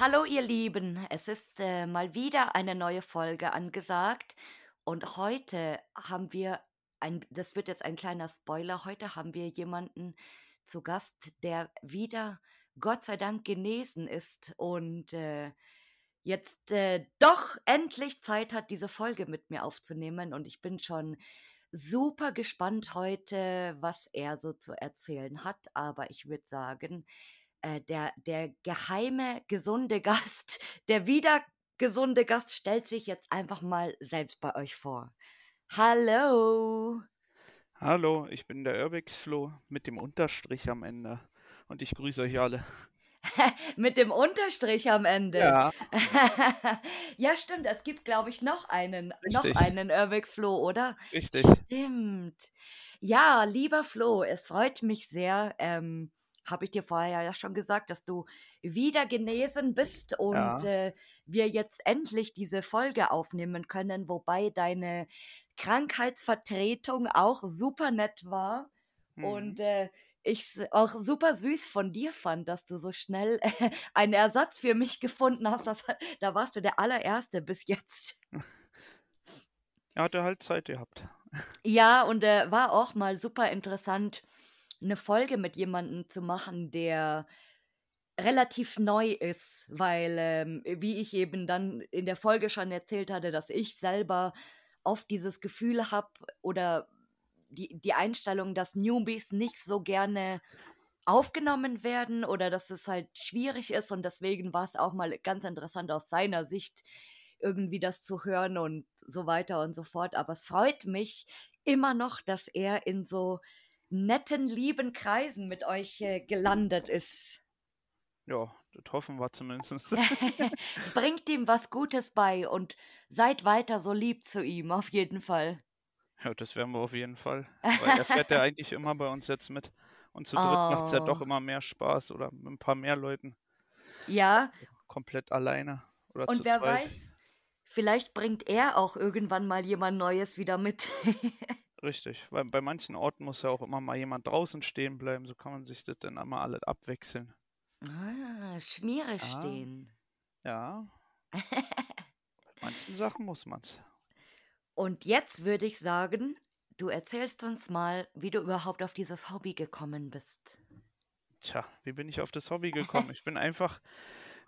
Hallo ihr Lieben, es ist äh, mal wieder eine neue Folge angesagt. Und heute haben wir ein, das wird jetzt ein kleiner Spoiler, heute haben wir jemanden zu Gast, der wieder Gott sei Dank genesen ist und äh, jetzt äh, doch endlich Zeit hat, diese Folge mit mir aufzunehmen und ich bin schon super gespannt heute, was er so zu erzählen hat, aber ich würde sagen, äh, der, der geheime, gesunde Gast, der wieder gesunde Gast stellt sich jetzt einfach mal selbst bei euch vor. Hallo. Hallo, ich bin der Urbix Flo mit dem Unterstrich am Ende und ich grüße euch alle. mit dem Unterstrich am Ende. Ja. ja, stimmt. Es gibt, glaube ich, noch einen, Richtig. noch einen Urbix Flo, oder? Richtig. Stimmt. Ja, lieber Flo, es freut mich sehr. Ähm, habe ich dir vorher ja schon gesagt, dass du wieder genesen bist und Ja. äh, wir jetzt endlich diese Folge aufnehmen können, wobei deine Krankheitsvertretung auch super nett war Mhm. und äh, ich auch super süß von dir fand, dass du so schnell einen Ersatz für mich gefunden hast. Das, da warst du der allererste bis jetzt. Er hatte halt Zeit gehabt. Ja, und äh, war auch mal super interessant, eine Folge mit jemandem zu machen, der relativ neu ist, weil, ähm, wie ich eben dann in der Folge schon erzählt hatte, dass ich selber oft dieses Gefühl habe oder die, die Einstellung, dass Newbies nicht so gerne aufgenommen werden oder dass es halt schwierig ist und deswegen war es auch mal ganz interessant aus seiner Sicht irgendwie das zu hören und so weiter und so fort. Aber es freut mich immer noch, dass er in so netten, lieben Kreisen mit euch äh, gelandet ist. Ja, das hoffen wir zumindest. Bringt ihm was Gutes bei und seid weiter so lieb zu ihm, auf jeden Fall. Ja, das werden wir auf jeden Fall. Weil er fährt ja eigentlich immer bei uns jetzt mit. Und zu dritt macht es ja doch Oh. immer mehr Spaß oder mit ein paar mehr Leuten Ja, komplett alleine oder und zu wer zweit. weiß, vielleicht bringt er auch irgendwann mal jemand Neues wieder mit. Richtig, weil bei manchen Orten muss ja auch immer mal jemand draußen stehen bleiben, so kann man sich das dann immer alle abwechseln. ah, Schmiere Ah. stehen. Ja, bei manchen Sachen muss man's. Und jetzt würde ich sagen, du erzählst uns mal, wie du überhaupt auf dieses Hobby gekommen bist. Tja, wie bin ich auf das Hobby gekommen? Ich bin einfach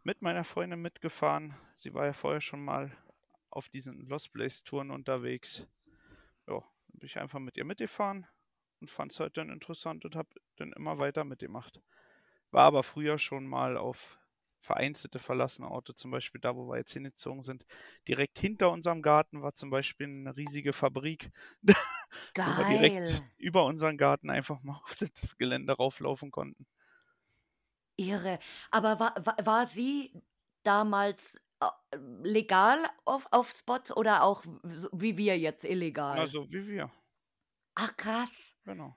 mit meiner Freundin mitgefahren. Sie war ja vorher schon mal auf diesen Lost Place Touren unterwegs. Ja, dann bin ich einfach mit ihr mitgefahren und fand es halt dann interessant und habe dann immer weiter mitgemacht. War aber früher schon mal auf vereinzelte verlassene Orte, zum Beispiel da, wo wir jetzt hingezogen sind. Direkt hinter unserem Garten war zum Beispiel eine riesige Fabrik, wo wir direkt Geil. über unseren Garten einfach mal auf das Gelände rauflaufen konnten. Irre. Aber war, war, war sie damals legal auf, auf Spots oder auch so wie wir jetzt illegal? Na, so wie wir, Ach krass. genau.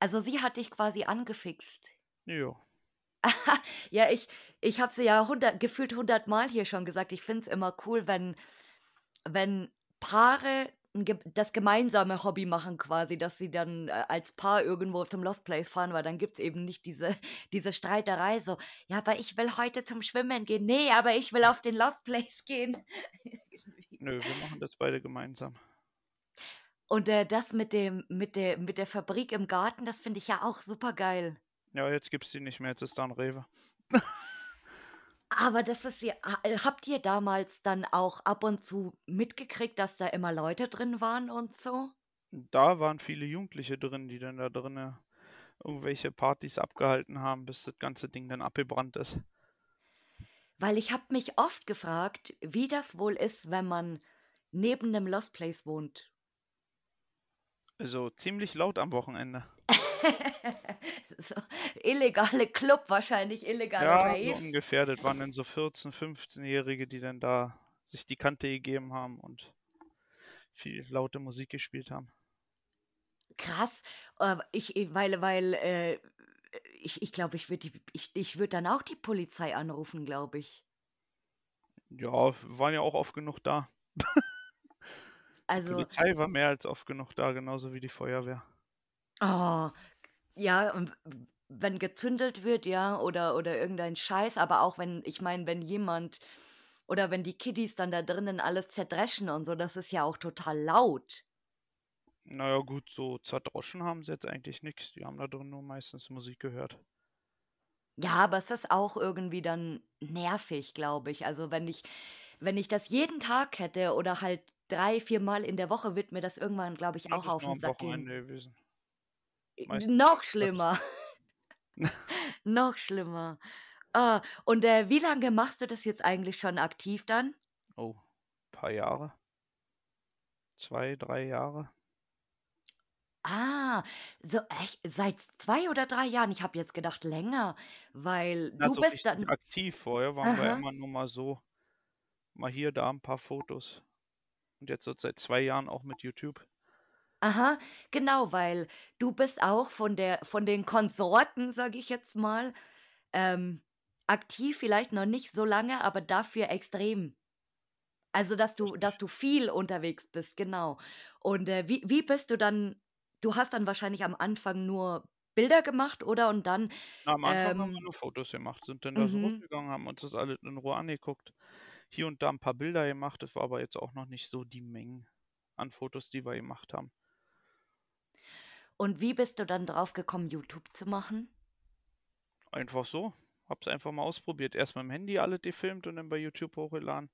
Also sie hat dich quasi angefixt. Jo. Ja, ich, ich habe sie ja hundert, gefühlt hundertmal hier schon gesagt. Ich finde es immer cool, wenn, wenn Paare das gemeinsame Hobby machen quasi, dass sie dann äh, als Paar irgendwo zum Lost Place fahren, weil dann gibt es eben nicht diese, diese Streiterei so, ja, aber ich will heute zum Schwimmen gehen. Nee, aber ich will auf den Lost Place gehen. Nö, wir machen das beide gemeinsam. Und äh, das mit dem, mit der, mit der Fabrik im Garten, das finde ich ja auch super geil. Ja, jetzt gibt's die nicht mehr, jetzt ist da ein Rewe. Aber das ist ja, ha- habt ihr damals dann auch ab und zu mitgekriegt, dass da immer Leute drin waren und so? Da waren viele Jugendliche drin, die dann da drinnen irgendwelche Partys abgehalten haben, bis das ganze Ding dann abgebrannt ist. Weil ich habe mich oft gefragt, wie das wohl ist, wenn man neben einem Lost Place wohnt. Also ziemlich laut am Wochenende. so, illegale Club, wahrscheinlich illegale Ja, so Rave. ungefähr. Das waren dann so 14-, 15-Jährige, die dann da sich die Kante gegeben haben und viel laute Musik gespielt haben. Krass, ich, weil, weil äh, ich ich glaube, ich würde ich ich würde dann auch die Polizei anrufen, glaube ich. Ja, waren ja auch oft genug da. Die Also Polizei war mehr als oft genug da, genauso wie die Feuerwehr. Oh, ja, und wenn gezündelt wird, ja, oder oder irgendein Scheiß, aber auch wenn ich meine, wenn jemand oder wenn die Kiddies dann da drinnen alles zerdreschen und so, das ist ja auch total laut. Na ja, gut, so zerdroschen haben sie jetzt eigentlich nix. Die haben da drin nur meistens Musik gehört. Ja, aber es ist auch irgendwie dann nervig, glaube ich. Also, wenn ich wenn ich das jeden Tag hätte oder halt 3, viermal in der Woche, wird mir das irgendwann, glaube ich, auch auf nur 'n am Sack gehen. Gewesen. Meistens noch schlimmer. Noch schlimmer. Ah, und, äh, wie lange machst du das jetzt eigentlich schon aktiv dann? Oh, paar Jahre. 2, 3 Jahre. Ah, so echt seit 2 oder 3 Jahren? Ich habe jetzt gedacht länger, weil Na, du so bist dann aktiv. Vorher waren wir Aha. immer nur mal so mal hier, da 'n paar Fotos. Und jetzt so seit 2 Jahren auch mit YouTube. Aha, genau, weil du bist auch von der von den Konsorten, sage ich jetzt mal, ähm, aktiv, vielleicht noch nicht so lange, aber dafür extrem. Also, dass du dass du viel unterwegs bist, genau. Und, äh, wie wie bist du dann du hast dann wahrscheinlich am Anfang nur Bilder gemacht, oder? Und dann, Na, am Anfang haben wir ähm nur Fotos gemacht, sind dann da so Mhm. rumgegangen, haben uns das alles in Ruhe angeguckt. Hier und da 'n paar Bilder gemacht, das war aber jetzt auch noch nicht so die Mengen an Fotos, die wir gemacht haben. Und wie bist du dann drauf gekommen, YouTube zu machen? Einfach so. Habe es einfach mal ausprobiert. Erst mit'm Handy alles gefilmt und dann bei YouTube hochgeladen.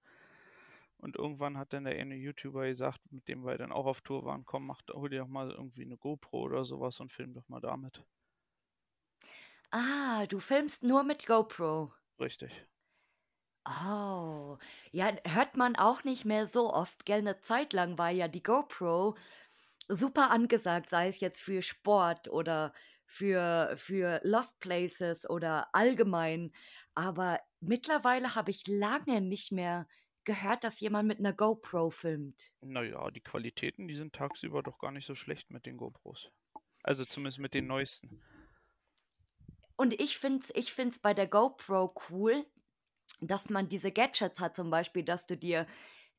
Und irgendwann hat dann der eine YouTuber gesagt, mit dem wir dann auch auf Tour waren: „Komm, mach hol dir doch mal irgendwie 'ne GoPro oder so was und film doch mal damit.“ Ah, du filmst nur mit GoPro? Richtig. Oh, ja, hört man auch nicht mehr so oft, gell? 'Ne Zeit lang war ja die GoPro super angesagt, sei es jetzt für Sport oder für für Lost Places oder allgemein. Aber mittlerweile habe ich lange nicht mehr gehört, dass jemand mit 'ner GoPro filmt. Na ja, die Qualitäten, die sind tagsüber doch gar nicht so schlecht mit den GoPros. Also, zumindest mit den neuesten. Und ich finde es ich finde es bei der GoPro cool, dass man diese Gadgets hat, zum Beispiel, dass du dir,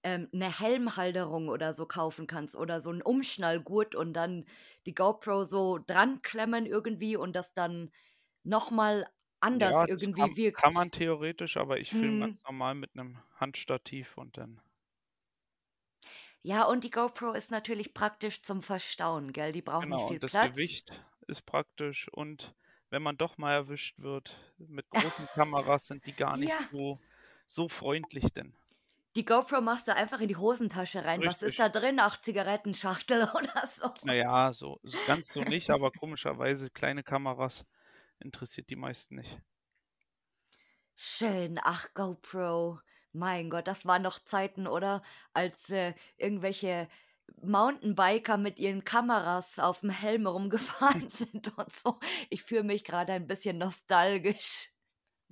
ähm, 'ne Helmhalterung oder so kaufen kannst oder so 'n Umschnallgurt und dann die GoPro so dran klemmen irgendwie und das dann noch mal anders Ja, das irgendwie kann kann man wirkt. theoretisch, aber ich filme ganz Mhm. normal mit 'nem Handstativ und dann Ja, und die GoPro ist natürlich praktisch zum Verstauen, gell? Die braucht nicht Genau, viel und das Platz. Gewicht ist praktisch und wenn man doch mal erwischt wird mit großen Kameras, sind die gar nicht Ja. so so freundlich denn. Die GoPro machst du einfach in die Hosentasche rein. Was ist Richtig. da drin? Ach, Zigarettenschachtel oder so? Na ja, so so ganz so nicht, aber komischerweise kleine Kameras interessiert die meisten nicht. Schön. Ach, GoPro. Mein Gott, das waren noch Zeiten, oder? Als, äh, irgendwelche Mountainbiker mit ihren Kameras auf'm Helm rumgefahren sind und so. Ich fühle mich grade ein bisschen nostalgisch.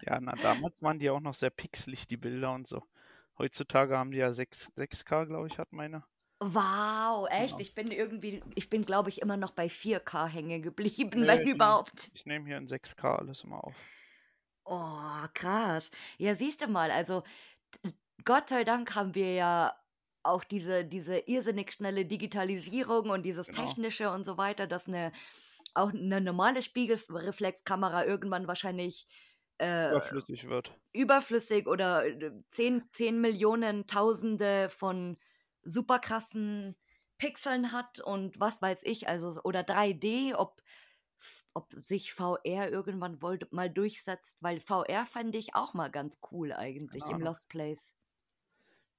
Ja, na, damals waren die auch noch sehr pixelig, die Bilder und so. Heutzutage haben die ja sechs 6K, glaube ich, hat meine. Wow, echt? Genau. Ich bin irgendwie ich bin, glaube ich, immer noch bei 4K hängen geblieben, Ne, wenn überhaupt. ich nehme hier in 6K alles immer auf. Oh, krass. Ja, siehst du mal, also Gott sei Dank haben wir ja auch diese diese irrsinnig schnelle Digitalisierung und dieses Genau. Technische und so weiter, dass 'ne auch 'ne normale Spiegelreflexkamera irgendwann wahrscheinlich, äh, Überflüssig wird. überflüssig oder, äh, 10 10.000.000, Tausende von super krassen Pixeln hat und was weiß ich, also oder 3D, ob ob sich VR irgendwann wohl mal durchsetzt, weil VR fände ich auch mal ganz cool eigentlich im. Lost Place.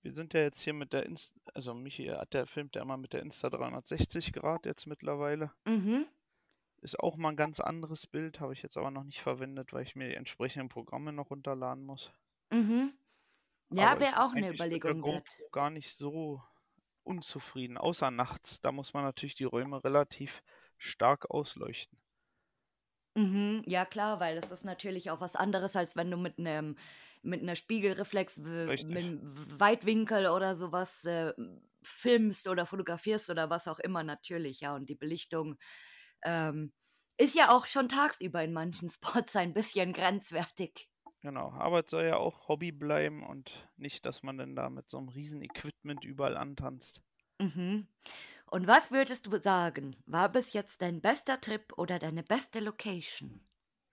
Wir sind ja jetzt hier mit der Ins also Michi hat der filmt ja immer mit der Insta360 Grad jetzt mittlerweile. Mhm. Ist auch mal 'n ganz anderes Bild, habe ich jetzt aber noch nicht verwendet, weil ich mir die entsprechenden Programme noch runterladen muss. Mhm. Ja, ich wäre bin auch 'ne eigentlich mit der Überlegung wert. Gar nicht so unzufrieden, außer nachts. Da muss man natürlich die Räume relativ stark ausleuchten. Mhm, ja klar, weil das ist natürlich auch was anderes, als wenn du mit 'nem mit 'ner Spiegelreflex Richtig. mit'm W Weitwinkel oder so was, äh, filmst oder fotografierst oder was auch immer natürlich, ja. Und die Belichtung, ähm, Ist ja auch schon tagsüber in manchen Spots ein bisschen grenzwertig. Genau, aber es soll ja auch Hobby bleiben und nicht, dass man dann da mit so einem riesen Equipment überall antanzt. Mhm. Und was würdest du sagen, war bis jetzt dein bester Trip oder deine beste Location?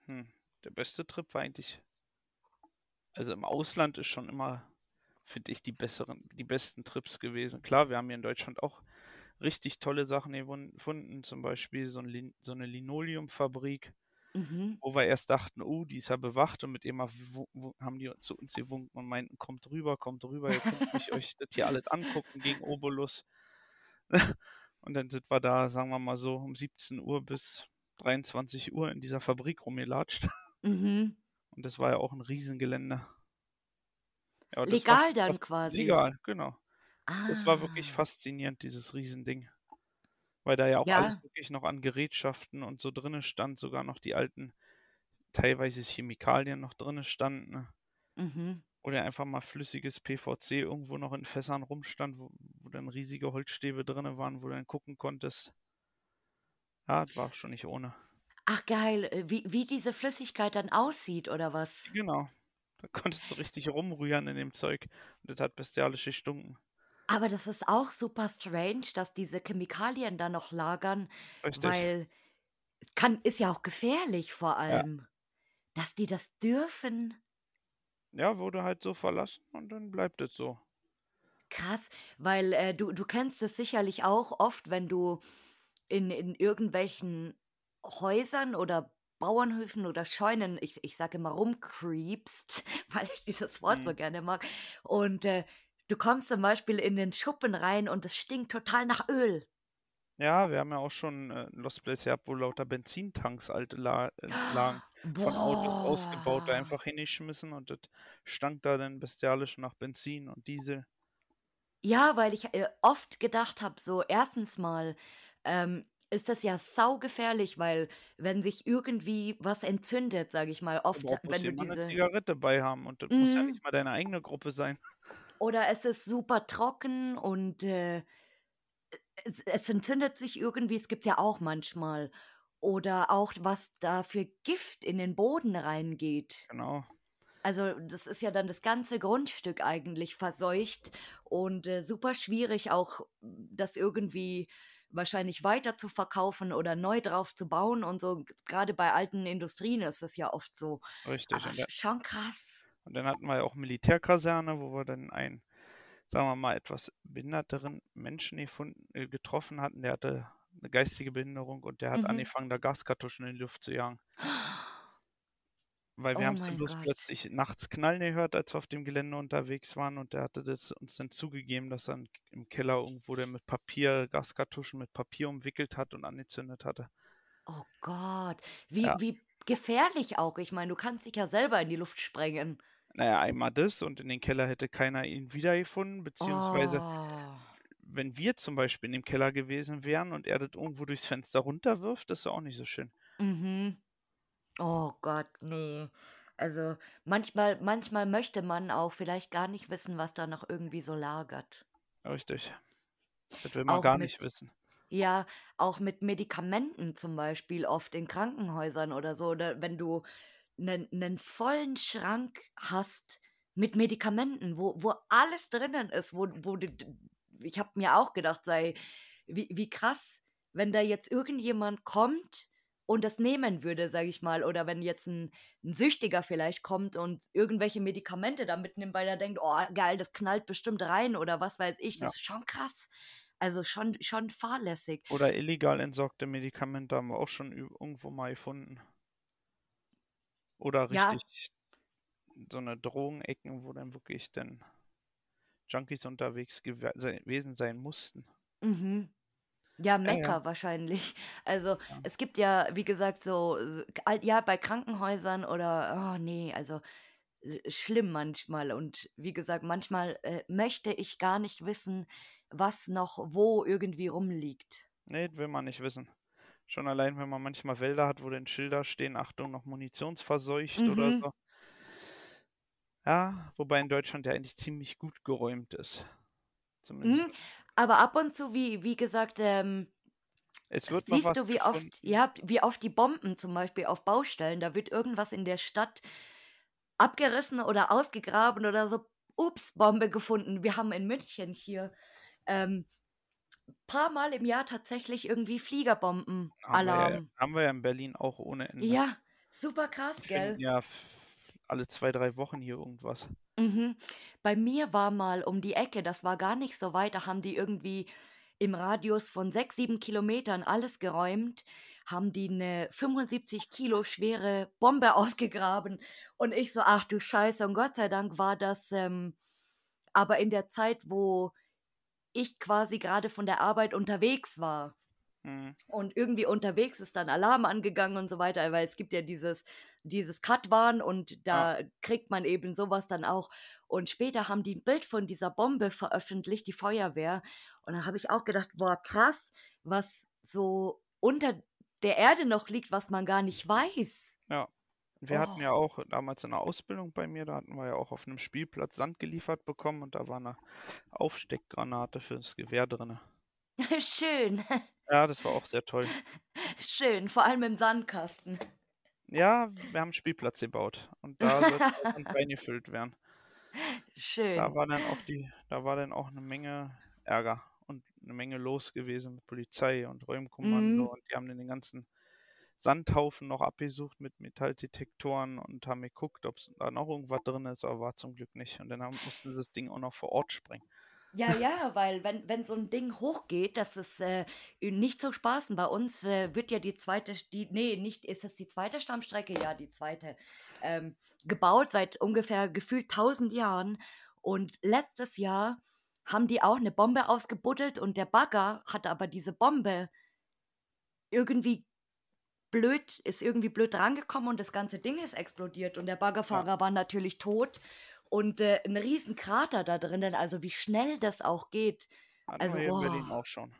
Hm, der beste Trip war eigentlich also im Ausland ist schon immer, finde ich, die besseren, die besten Trips gewesen. Klar, wir haben hier in Deutschland auch richtig tolle Sachen gefunden, zum Beispiel so, ein so eine Linoleumfabrik, Mhm. wo wir erst dachten, oh, die ist ja bewacht und mit immer haben die zu uns gewunken und meinten, kommt rüber, kommt rüber, ihr könnt mich euch das hier alles angucken gegen Obolus. und dann sind wir da, sagen wir mal so, um 17 Uhr bis 23 Uhr in dieser Fabrik rumgelatscht. Mhm. Und das war ja auch ein Riesengelände. Ja, Legal dann quasi. legal, genau. Das war wirklich Ah. faszinierend, dieses Riesending. Weil da ja auch alles Ja. wirklich noch an Gerätschaften und so drinne stand, sogar noch die alten, teilweise Chemikalien noch drinne standen. Mhm. Oder einfach mal flüssiges PVC irgendwo noch in Fässern rumstand, wo, wo dann riesige Holzstäbe drinne waren, wo du dann gucken konntest. Ja, das war schon nicht ohne. Ach geil, äh, wie, wie diese Flüssigkeit dann aussieht oder was? Genau. Da konntest du richtig rumrühren in dem Zeug. Und das hat bestialisch gestunken. Aber das ist auch super strange, dass diese Chemikalien da noch lagern, Richtig. weil kann, ist ja auch gefährlich vor Ja. allem, dass die das dürfen. Ja, wurde halt so verlassen und dann bleibt es so. Krass, weil äh, du, du kennst es sicherlich auch oft, wenn du in, in irgendwelchen Häusern oder Bauernhöfen oder Scheunen, ich, ich sage immer rumcreepst, weil ich dieses Wort so Mhm. gerne mag. Und äh, du kommst zum Beispiel in den Schuppen rein und es stinkt total nach Öl. Ja, wir haben ja auch schon äh, Lost Place gehabt, wo lauter Benzintanks alte la äh, lagen, von Autos ausgebaut, da Boah. einfach hingeschmissen und das stank da dann bestialisch nach Benzin und Diesel. Ja, weil ich äh, oft gedacht habe, so erstens mal ähm, ist das ja saugefährlich, weil wenn sich irgendwie was entzündet, sage ich mal, oft, wenn du jemand eine diese... Zigarette bei haben und das muss ja Mhm. nicht mal deine eigene Gruppe sein. Oder es ist super trocken und äh, es, es entzündet sich irgendwie, es gibt ja auch manchmal. Oder auch, was da für Gift in den Boden reingeht. Genau. Also das ist ja dann das ganze Grundstück eigentlich verseucht und äh, super schwierig auch das irgendwie wahrscheinlich weiter zu verkaufen oder neu drauf zu bauen und so. Gerade bei alten Industrien ist das ja oft so. Richtig. Aber da, schon krass. Und dann hatten wir ja auch Militärkaserne, wo wir dann einen, sagen wir mal, etwas behinderteren Menschen gefunden, äh, getroffen hatten. Der hatte eine geistige Behinderung und der hat Mhm. angefangen, da Gaskartuschen in die Luft zu jagen. Weil wir Oh haben es dann bloß Gott. plötzlich nachts knallen gehört, als wir auf dem Gelände unterwegs waren und der hatte das uns dann zugegeben, dass er im Keller irgendwo der mit Papier, Gaskartuschen mit Papier umwickelt hat und angezündet hatte. Oh Gott. Wie, Ja. wie gefährlich auch. Ich meine, du kannst dich ja selber in die Luft sprengen. Naja, einmal das und in den Keller hätte keiner ihn wiedergefunden, beziehungsweise Oh. wenn wir zum Beispiel in dem Keller gewesen wären und er das irgendwo durchs Fenster runterwirft, das ist auch nicht so schön. Mhm. Oh Gott, nee. Also manchmal, manchmal möchte man auch vielleicht gar nicht wissen, was da noch irgendwie so lagert. Richtig. Das will man Auch gar nicht mit, wissen. ja, auch mit Medikamenten zum Beispiel, oft in Krankenhäusern oder so, oder wenn du einen, einen vollen Schrank hast mit Medikamenten, wo, wo alles drinnen ist, wo, wo du, ich habe mir auch gedacht, sei, wie, wie krass, wenn da jetzt irgendjemand kommt und das nehmen würde, sage ich mal, oder wenn jetzt ein, ein Süchtiger vielleicht kommt und irgendwelche Medikamente da mitnimmt, weil er denkt, oh geil, das knallt bestimmt rein oder was weiß ich, Ja. das ist schon krass. Also schon, schon fahrlässig. Oder illegal entsorgte Medikamente haben wir auch schon irgendwo mal gefunden. Oder Ja, richtig so eine Drogenecken, wo dann wirklich dann Junkies unterwegs gewe- se- gewesen sein mussten. mhm. Ja, Ja, ja, Mekka wahrscheinlich. Also ja. es gibt ja, wie gesagt, so, ja, bei Krankenhäusern oder, oh nee, also äh, schlimm manchmal. Und wie gesagt, manchmal äh, möchte ich gar nicht wissen, was noch wo irgendwie rumliegt. Nee, will man nicht wissen. Schon allein, wenn man manchmal Wälder hat, wo dann Schilder stehen, Achtung, noch munitionsverseucht oder Mhm. so. Ja, wobei in Deutschland ja eigentlich ziemlich gut geräumt ist. Zumindest. Mhm. Aber ab und zu, wie, wie gesagt, ähm, Es wird noch Siehst du, wie oft, ja, wie oft die Bomben zum Beispiel auf Baustellen, da wird irgendwas in der Stadt abgerissen oder ausgegraben oder so. Ups, Bombe gefunden. Wir haben in München hier ähm, paar Mal im Jahr tatsächlich irgendwie Haben wir, ja, Fliegerbomben-Alarm. haben wir ja in Berlin auch ohne Ende. Ja, super krass, finden gell? ja alle zwei, drei Wochen hier irgendwas. Mhm. Bei mir war mal um die Ecke, das war gar nicht so weit, da haben die irgendwie im Radius von sechs, sieben Kilometern alles geräumt, haben die eine 75 Kilo schwere Bombe ausgegraben. Und ich so, ach du Scheiße, und Gott sei Dank war das ähm, aber in der Zeit, wo ich quasi gerade von der Arbeit unterwegs war. Hm. Und irgendwie unterwegs ist dann Alarm angegangen und so weiter, weil es gibt ja dieses, dieses Cut-Warn und Ja, da kriegt man eben sowas dann auch. Und später haben die ein Bild von dieser Bombe veröffentlicht, die Feuerwehr. Und da habe ich auch gedacht, boah, krass, was so unter der Erde noch liegt, was man gar nicht weiß. Wir hatten Oh, ja auch damals in der Ausbildung bei mir, da hatten wir ja auch auf einem Spielplatz Sand geliefert bekommen und da war eine Aufsteckgranate fürs Gewehr drin. schön, Ja, das war auch sehr toll. schön, vor allem im Sandkasten. Ja, wir haben einen Spielplatz gebaut und da sollte auch ein Bein gefüllt werden. Da schön. war dann auch die, da war dann auch eine Menge Ärger und eine Menge los gewesen mit Polizei und Räumkommando Mhm. und die haben dann den ganzen Sandhaufen noch abgesucht mit Metalldetektoren und haben geguckt, ob da noch irgendwas drin ist, aber war zum Glück nicht. Und dann haben, mussten sie das Ding auch noch vor Ort sprengen. Ja, ja, weil wenn, wenn so ein Ding hochgeht, das ist äh, nicht so Spaß. Und bei uns äh, wird ja die zweite, die, nee, nicht, ist das die zweite Stammstrecke? Ja, die zweite. Ähm, gebaut seit ungefähr gefühlt 1000 Jahren. Und letztes Jahr haben die auch eine Bombe ausgebuddelt und der Bagger hat aber diese Bombe irgendwie blöd, ist irgendwie blöd rangekommen und das ganze Ding ist explodiert und der Ja, Baggerfahrer war natürlich tot und äh, ein riesen Krater da drinnen, also wie schnell das auch geht. hatten Also, wir Berlin oh, auch schon.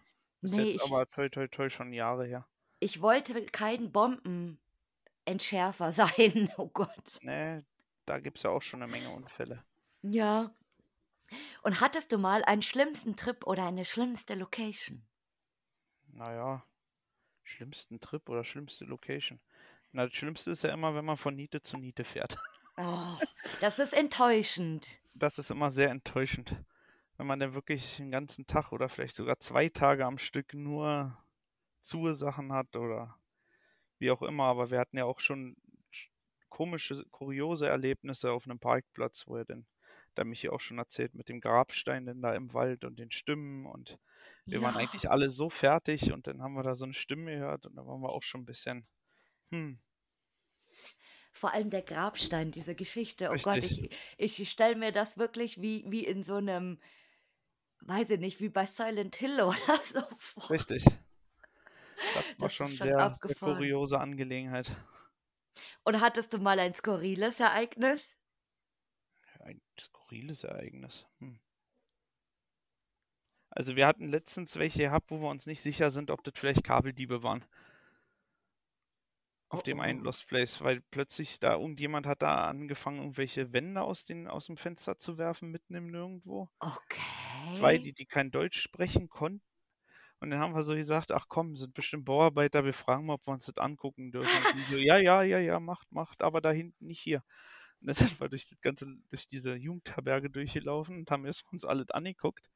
Ist nee, jetzt ich, aber toi toi toi schon Jahre her. ich wollte kein Bombenentschärfer sein, oh Gott. Nee, da gibt es ja auch schon eine Menge Unfälle. Ja. Und hattest du mal einen schlimmsten Trip oder eine schlimmste Location? Naja, schlimmsten Trip oder schlimmste Location. Na, das Schlimmste ist ja immer, wenn man von Niete zu Niete fährt. Oh, das ist enttäuschend. Das ist immer sehr enttäuschend. Wenn man dann wirklich den ganzen Tag oder vielleicht sogar zwei Tage am Stück nur Sachen hat oder wie auch immer. Aber wir hatten ja auch schon sch- komische, kuriose Erlebnisse auf einem Parkplatz, wo er denn, da Michi auch schon erzählt, mit dem Grabstein denn da im Wald und den Stimmen und wir waren Ja. eigentlich alle so fertig und dann haben wir da so eine Stimme gehört und da waren wir auch schon ein bisschen, hm, Vor allem der Grabstein, diese Geschichte. Oh Gott, richtig, ich, ich stelle mir das wirklich wie, wie in so einem, weiß ich nicht, wie bei Silent Hill oder so vor. richtig. Das war Das schon schon sehr, sehr kuriose Angelegenheit. Und hattest du mal ein skurriles Ereignis? Ein skurriles Ereignis. Hm. Also wir hatten letztens welche gehabt, wo wir uns nicht sicher sind, ob das vielleicht Kabeldiebe waren auf Oh dem einen oh. Lost Place, weil plötzlich da irgendjemand hat da angefangen, irgendwelche Wände aus den, aus dem Fenster zu werfen, mitten im Nirgendwo. Zwei, Okay. die, die kein Deutsch sprechen konnten. Und dann haben wir so gesagt, ach komm, sind bestimmt Bauarbeiter, wir fragen mal, ob wir uns das angucken dürfen. So, ja, ja, ja, ja, macht, macht, aber da hinten nicht hier. Und dann sind wir durch das ganze, durch diese Jugendherberge durchgelaufen und haben erst uns alles angeguckt.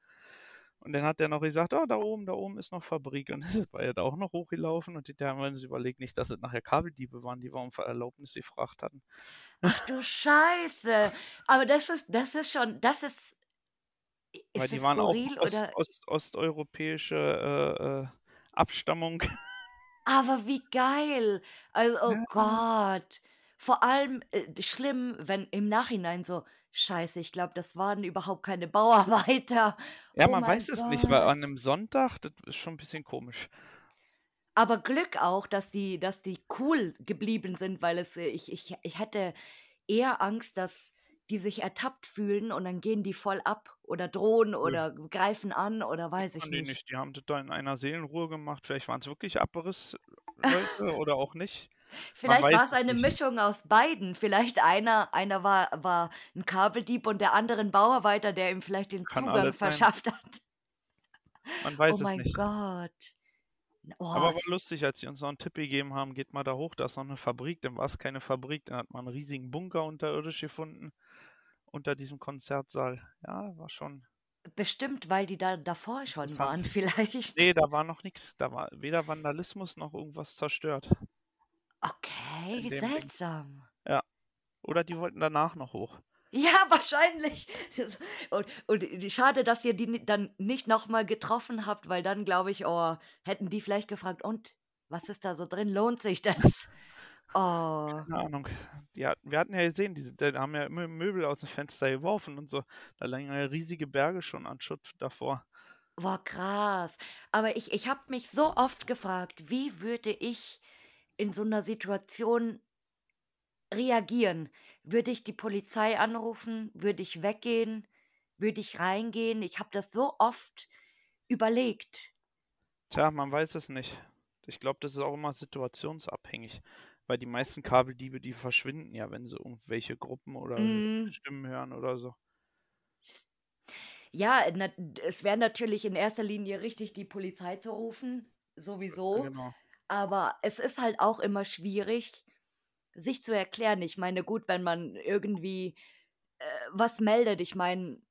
Und dann hat er noch gesagt, oh, da oben, da oben ist noch Fabrik. Und dann sind wir ja da auch noch hochgelaufen und hinterher haben wir uns überlegt, nicht, dass es nachher Kabeldiebe waren, die wir um Erlaubnis gefragt hatten. Ach du Scheiße. Aber das ist, das ist schon, das ist, Weil ist die es waren auch skurril Ost, oder? Ost, osteuropäische äh, äh, Abstammung. Aber wie geil. Also, oh Ja, Gott. Vor allem äh, schlimm, wenn im Nachhinein so, Scheiße, ich glaube, das waren überhaupt keine Bauarbeiter. ja, Oh man weiß es nicht, weil an Gott. einem Sonntag, das ist schon ein bisschen komisch. Aber Glück auch, dass die, dass die cool geblieben sind, weil es, äh, ich, ich, ich hatte eher Angst, dass die sich ertappt fühlen und dann gehen die voll ab oder drohen Nö. oder greifen an oder weiß ich Waren die nicht. nicht. Die haben das da in einer Seelenruhe gemacht. Vielleicht waren es wirklich Abrissleute oder auch nicht. Vielleicht war es es eine nicht. Mischung aus beiden. Vielleicht einer, einer war, war ein Kabeldieb und der andere ein Bauarbeiter, der ihm vielleicht den Kann Zugang sein. verschafft hat. Man Oh weiß es mein nicht. Gott. Oh, Aber war lustig, als sie uns noch einen Tipp gegeben haben, geht mal da hoch, da ist noch eine Fabrik, dann war es keine Fabrik, dann hat man einen riesigen Bunker unterirdisch gefunden, unter diesem Konzertsaal. Ja, war schon bestimmt, weil die da davor schon waren, vielleicht. Nee, da war noch nichts. Da war weder Vandalismus noch irgendwas zerstört. Okay, Ding. seltsam. Oder die wollten danach noch hoch. Ja, wahrscheinlich. Und, und die- schade, dass ihr die dann nicht nochmal getroffen habt, weil dann glaube ich, oh, hätten die vielleicht gefragt, und was ist da so drin? Lohnt sich das? Oh, Keine Ahnung. Die hatten, wir hatten ja gesehen, die, die haben ja immer Möbel aus dem Fenster geworfen und so. Da lagen ja riesige Berge schon an Schutt davor. war krass. Aber ich, ich habe mich so oft gefragt, wie würde ich in so einer Situation reagieren? Würde ich die Polizei anrufen? Würde ich weggehen? Würde ich reingehen? Ich habe das so oft überlegt. Tja, man weiß es nicht. Ich glaube, das ist auch immer situationsabhängig. Weil die meisten Kabeldiebe, die verschwinden ja, wenn sie irgendwelche Gruppen oder Mm. Stimmen hören oder so. Ja, na, es wäre natürlich in erster Linie richtig, die Polizei zu rufen, sowieso. Genau. Aber es ist halt auch immer schwierig, sich zu erklären. Ich meine, gut, wenn man irgendwie äh, was meldet, ich meine,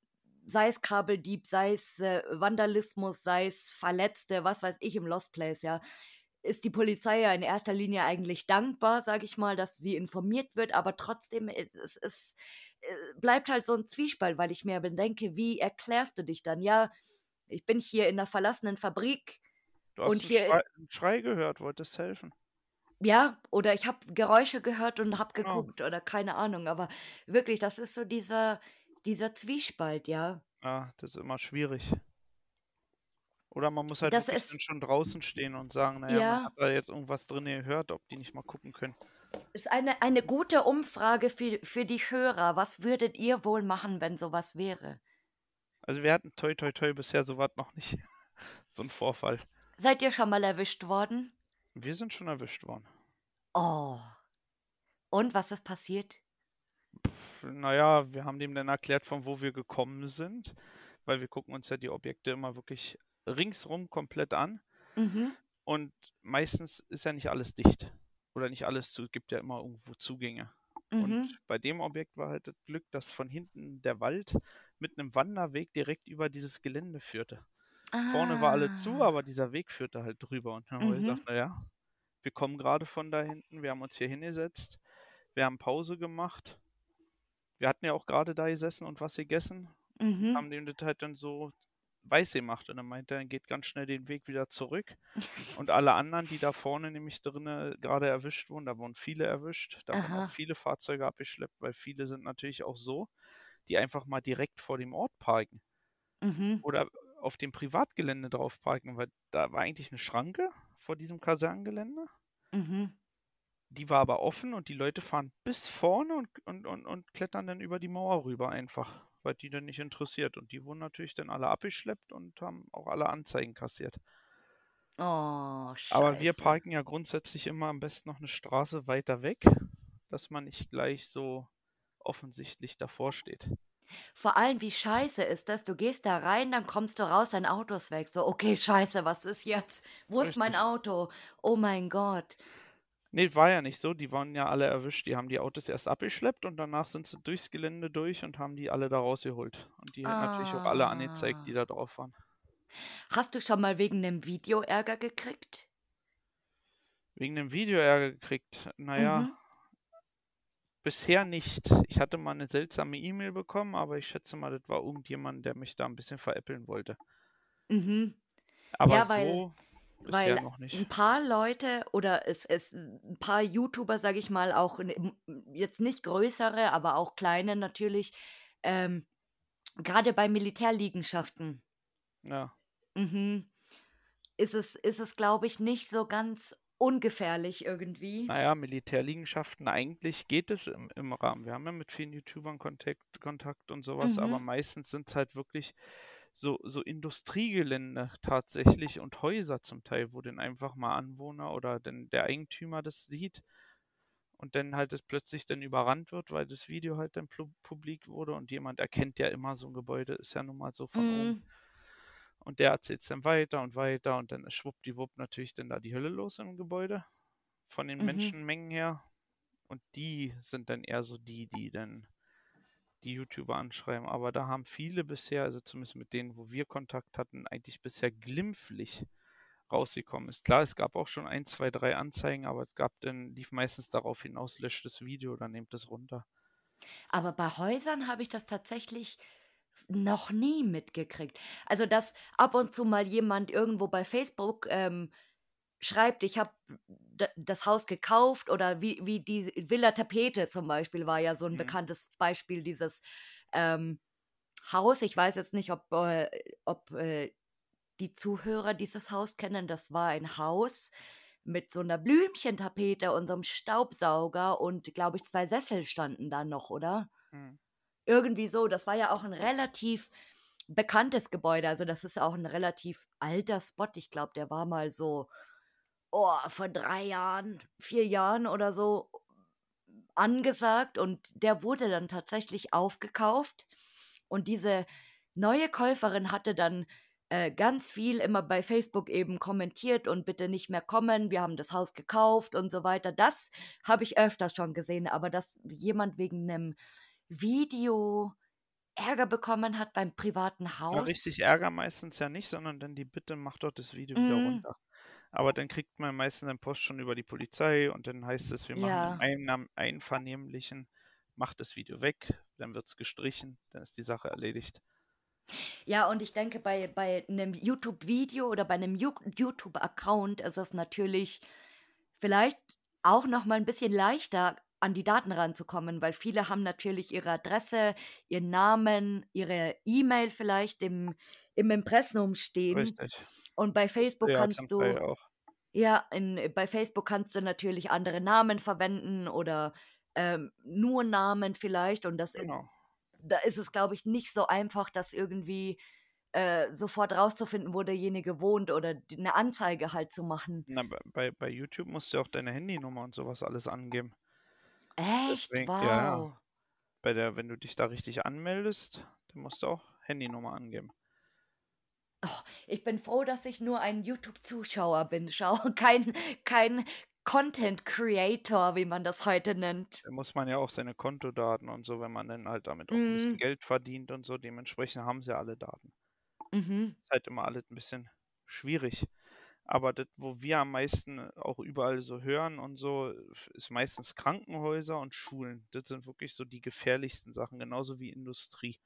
sei es Kabeldieb, sei es äh, Vandalismus, sei es Verletzte, was weiß ich im Lost Place, ja, ist die Polizei ja in erster Linie eigentlich dankbar, sage ich mal, dass sie informiert wird, aber trotzdem, äh, es, es äh, bleibt halt so ein Zwiespalt, weil ich mir bedenke, wie erklärst du dich dann? Ja, ich bin hier in einer verlassenen Fabrik, Du hast Und einen, hier- Schrei, einen Schrei gehört, wolltest helfen. Ja, oder ich habe Geräusche gehört und habe Genau. geguckt oder keine Ahnung, aber wirklich, das ist so dieser dieser Zwiespalt, ja. Ja, das ist immer schwierig. Oder man muss halt Das ist- schon draußen stehen und sagen, naja, Ja. man hat da jetzt irgendwas drin gehört, ob die nicht mal gucken können. Ist eine eine gute Umfrage für für die Hörer. Was würdet ihr wohl machen, wenn sowas wäre? Also wir hatten toi toi toi bisher sowas noch nicht. so ein Vorfall. Seid ihr schon mal erwischt worden? Wir sind schon erwischt worden. Oh. Und was ist passiert? Naja, wir haben dem dann erklärt, von wo wir gekommen sind, weil wir gucken uns ja die Objekte immer wirklich ringsrum komplett an. Mhm. Und meistens ist ja nicht alles dicht. Oder nicht alles zu, gibt ja immer irgendwo Zugänge. Mhm. Und bei dem Objekt war halt das Glück, dass von hinten der Wald mit einem Wanderweg direkt über dieses Gelände führte. Vorne war alle zu, Ah. aber dieser Weg führte halt drüber. Und dann haben wir Mhm. gesagt, naja, wir kommen gerade von da hinten, wir haben uns hier hingesetzt, wir haben Pause gemacht. Wir hatten ja auch gerade da gesessen und was gegessen, Mhm. haben dem das halt dann so weiß gemacht. Und dann meinte er, geht ganz schnell den Weg wieder zurück. Und alle anderen, die da vorne nämlich drinnen gerade erwischt wurden, da wurden viele erwischt, da wurden Aha. auch viele Fahrzeuge abgeschleppt, weil viele sind natürlich auch so, die einfach mal direkt vor dem Ort parken Mhm. oder auf dem Privatgelände drauf parken, weil da war eigentlich eine Schranke vor diesem Kasernengelände. Mhm. Die war aber offen und die Leute fahren bis vorne und, und, und, und klettern dann über die Mauer rüber einfach, weil die dann nicht interessiert. Und die wurden natürlich dann alle abgeschleppt und haben auch alle Anzeigen kassiert. Oh, Scheiße. Aber wir parken ja grundsätzlich immer am besten noch eine Straße weiter weg, dass man nicht gleich so offensichtlich davor steht. Vor allem, wie scheiße ist das? Du gehst da rein, dann kommst du raus, dein Auto ist weg. So, okay, scheiße, was ist jetzt? Wo ist mein. Auto? Oh mein Gott. Nee, war ja nicht so. Die waren ja alle erwischt. Die haben die Autos erst abgeschleppt und danach sind sie durchs Gelände durch und haben die alle da rausgeholt. Und die haben natürlich auch alle angezeigt, die da drauf waren. Hast du schon mal wegen einem Video Ärger gekriegt? Wegen dem Video Ärger gekriegt. Naja, Mhm. Bisher nicht. Ich hatte mal eine seltsame E-Mail bekommen, aber ich schätze mal, das war irgendjemand, der mich da ein bisschen veräppeln wollte. Mhm. Aber Ja, weil- so weil bisher noch nicht. Ein paar Leute oder es, es ein paar YouTuber, sage ich mal, auch jetzt nicht größere, aber auch kleine natürlich, ähm, gerade bei Militärliegenschaften, Ja. mhm, ist es, ist es glaube ich, nicht so ganz ungefährlich irgendwie. Naja, Militärliegenschaften, eigentlich geht es im, im Rahmen. Wir haben ja mit vielen YouTubern Kontakt, Kontakt und sowas, aber Mhm. meistens sind es halt wirklich so, so Industriegelände tatsächlich und Häuser zum Teil, wo dann einfach mal Anwohner oder denn der Eigentümer das sieht und dann halt es plötzlich dann überrannt wird, weil das Video halt dann publik wurde und jemand erkennt ja immer so ein Gebäude, ist ja nun mal so von oben. Und der erzählt es dann weiter und weiter und dann ist schwuppdiwupp natürlich dann da die Hölle los im Gebäude. Von den Mhm. Menschenmengen her. Und die sind dann eher so die, die dann die YouTuber anschreiben. Aber da haben viele bisher, also zumindest mit denen, wo wir Kontakt hatten, eigentlich bisher glimpflich rausgekommen ist. Klar, es gab auch schon ein, zwei, drei Anzeigen, aber es gab dann, lief meistens darauf hinaus, löscht das Video oder nehmt es runter. Aber bei Häusern habe ich das tatsächlich noch nie mitgekriegt. Also, dass ab und zu mal jemand irgendwo bei Facebook ähm, schreibt, ich habe das Haus gekauft oder wie, wie die Villa Tapete zum Beispiel war ja so ein Mhm. bekanntes Beispiel dieses ähm, Haus. Ich weiß jetzt nicht, ob, äh, ob äh, die Zuhörer dieses Haus kennen. Das war ein Haus mit so einer Blümchentapete und so einem Staubsauger und glaube ich zwei Sessel standen da noch, oder? Hm. Irgendwie so. Das war ja auch ein relativ bekanntes Gebäude. Also das ist auch ein relativ alter Spot. Ich glaube, der war mal so oh, vor drei Jahren, vier Jahren oder so angesagt und der wurde dann tatsächlich aufgekauft. Und diese neue Käuferin hatte dann äh, ganz viel immer bei Facebook eben kommentiert und bitte nicht mehr kommen, wir haben das Haus gekauft und so weiter. Das habe ich öfters schon gesehen, aber dass jemand wegen einem Video Ärger bekommen hat beim privaten Ja, Haus. richtig Ärger meistens ja nicht, sondern dann die Bitte, mach doch das Video wieder Mm, runter. Aber dann kriegt man meistens den Post schon über die Polizei und dann heißt es, wir machen ja. Einnahme- Einvernehmlichen, macht das Video weg, dann wird es gestrichen, dann ist die Sache erledigt. Ja, und ich denke, bei, bei einem YouTube-Video oder bei einem YouTube-Account ist es natürlich vielleicht auch noch mal ein bisschen leichter, an die Daten ranzukommen, weil viele haben natürlich ihre Adresse, ihren Namen, ihre E-Mail vielleicht im, im Impressum stehen. Richtig. Und bei Facebook ja kannst du, auch. ja, in, bei Facebook kannst du natürlich andere Namen verwenden oder ähm, nur Namen vielleicht. Und das, Genau. da ist es, glaube ich, nicht so einfach, das irgendwie äh, sofort rauszufinden, wo derjenige wohnt oder eine Anzeige halt zu machen. Na, bei- bei, bei YouTube musst du auch deine Handynummer und sowas alles angeben. Echt? Deswegen, ja, ja. Wow. Bei der, wenn du dich da richtig anmeldest, dann musst du auch Handynummer angeben. Oh, ich bin froh, dass ich nur ein YouTube-Zuschauer bin. Schau, kein, kein Content Creator, wie man das heute nennt. Da muss man ja auch seine Kontodaten und so, wenn man dann halt damit auch ein bisschen Mm, Geld verdient und so, dementsprechend haben sie alle Daten. mhm. Ist halt immer alles ein bisschen schwierig. Aber das, wo wir am meisten auch überall so hören und so, ist meistens Krankenhäuser und Schulen. Das sind wirklich so die gefährlichsten Sachen, genauso wie Industrie.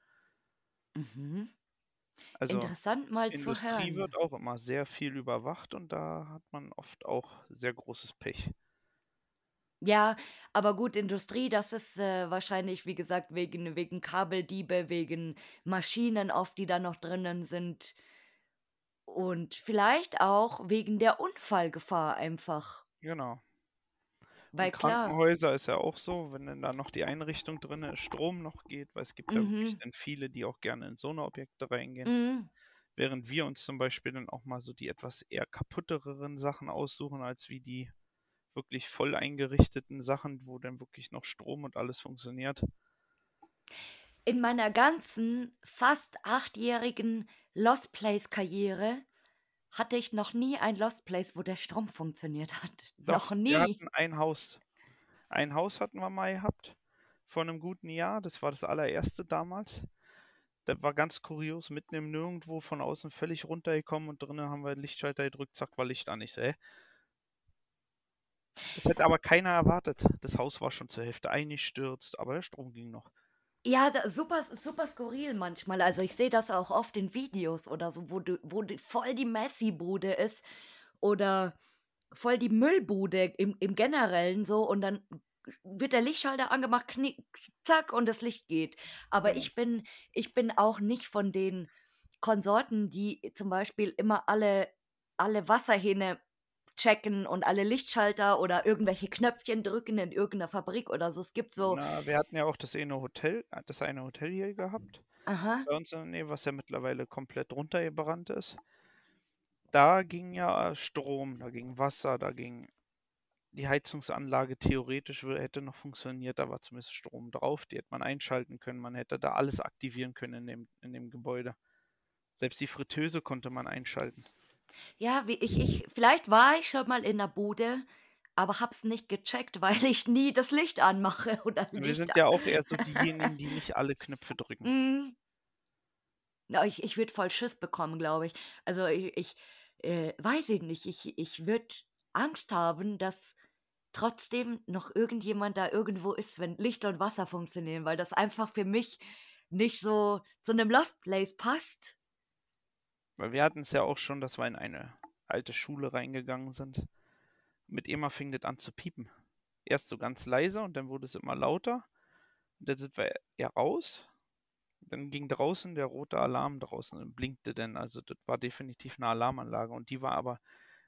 Mhm. Also Interessant mal zu Industrie hören. wird auch immer sehr viel überwacht und da hat man oft auch sehr großes Pech. Ja, aber gut, Industrie, das ist äh, wahrscheinlich, wie gesagt, wegen, wegen Kabeldiebe, wegen Maschinen oft, die da noch drinnen sind. Und vielleicht auch wegen der Unfallgefahr einfach. Genau. Weil klar, Krankenhäuser ist ja auch so, wenn dann da noch die Einrichtung drin ist, Strom noch geht, weil es gibt ja wirklich mhm, dann viele, die auch gerne in so eine Objekte reingehen. mhm. Während wir uns zum Beispiel dann auch mal so die etwas eher kaputtereren Sachen aussuchen, als wie die wirklich voll eingerichteten Sachen, wo dann wirklich noch Strom und alles funktioniert. In meiner ganzen fast achtjährigen Lost Place-Karriere hatte ich noch nie ein Lost Place, wo der Strom funktioniert hat. Doch, Noch wir nie. hatten ein Haus. Ein Haus hatten wir mal gehabt, vor einem guten Jahr. Das war das allererste damals. Das war ganz kurios, mitten im Nirgendwo von außen völlig runtergekommen und drinnen haben wir den Lichtschalter gedrückt, zack, war Licht an. Ich so, hä? Das hätte aber keiner erwartet. Das Haus war schon zur Hälfte eingestürzt, aber der Strom ging noch. Ja, da, super, super skurril manchmal. Also ich sehe das auch oft in Videos oder so, wo, du, wo die, voll die Messi-Bude ist oder voll die Müllbude im, im Generellen so und dann wird der Lichtschalter angemacht, knick, zack und das Licht geht. Aber ich bin, ich bin auch nicht von den Konsorten, die zum Beispiel immer alle, alle Wasserhähne checken und alle Lichtschalter oder irgendwelche Knöpfchen drücken in irgendeiner Fabrik oder so. Es gibt so, Na, wir hatten ja auch das eine Hotel, äh, das eine Hotel hier gehabt, aha, bei uns in der Nähe, was ja mittlerweile komplett runtergebrannt ist. Da ging ja Strom, da ging Wasser, da ging die Heizungsanlage theoretisch hätte noch funktioniert, da war zumindest Strom drauf, die hätte man einschalten können, man hätte da alles aktivieren können in dem, in dem Gebäude. Selbst die Fritteuse konnte man einschalten. Ja, wie ich, ich, vielleicht war ich schon mal in der Bude, aber hab's nicht gecheckt, weil ich nie das Licht anmache oder Wir Licht sind ja auch eher so diejenigen, die nicht alle Knöpfe drücken. Mm. Ich, ich würde voll Schiss bekommen, glaube ich. Also ich, ich äh, weiß ich nicht. Ich, ich würde Angst haben, dass trotzdem noch irgendjemand da irgendwo ist, wenn Licht und Wasser funktionieren, weil das einfach für mich nicht so zu einem Lost Place passt. Weil wir hatten es ja auch schon, dass wir in eine alte Schule reingegangen sind. Mit immer fing das an zu piepen. Erst so ganz leise und dann wurde es immer lauter. Und dann sind wir ja raus. Dann ging draußen der rote Alarm draußen und blinkte dann. Also das war definitiv eine Alarmanlage. Und die war aber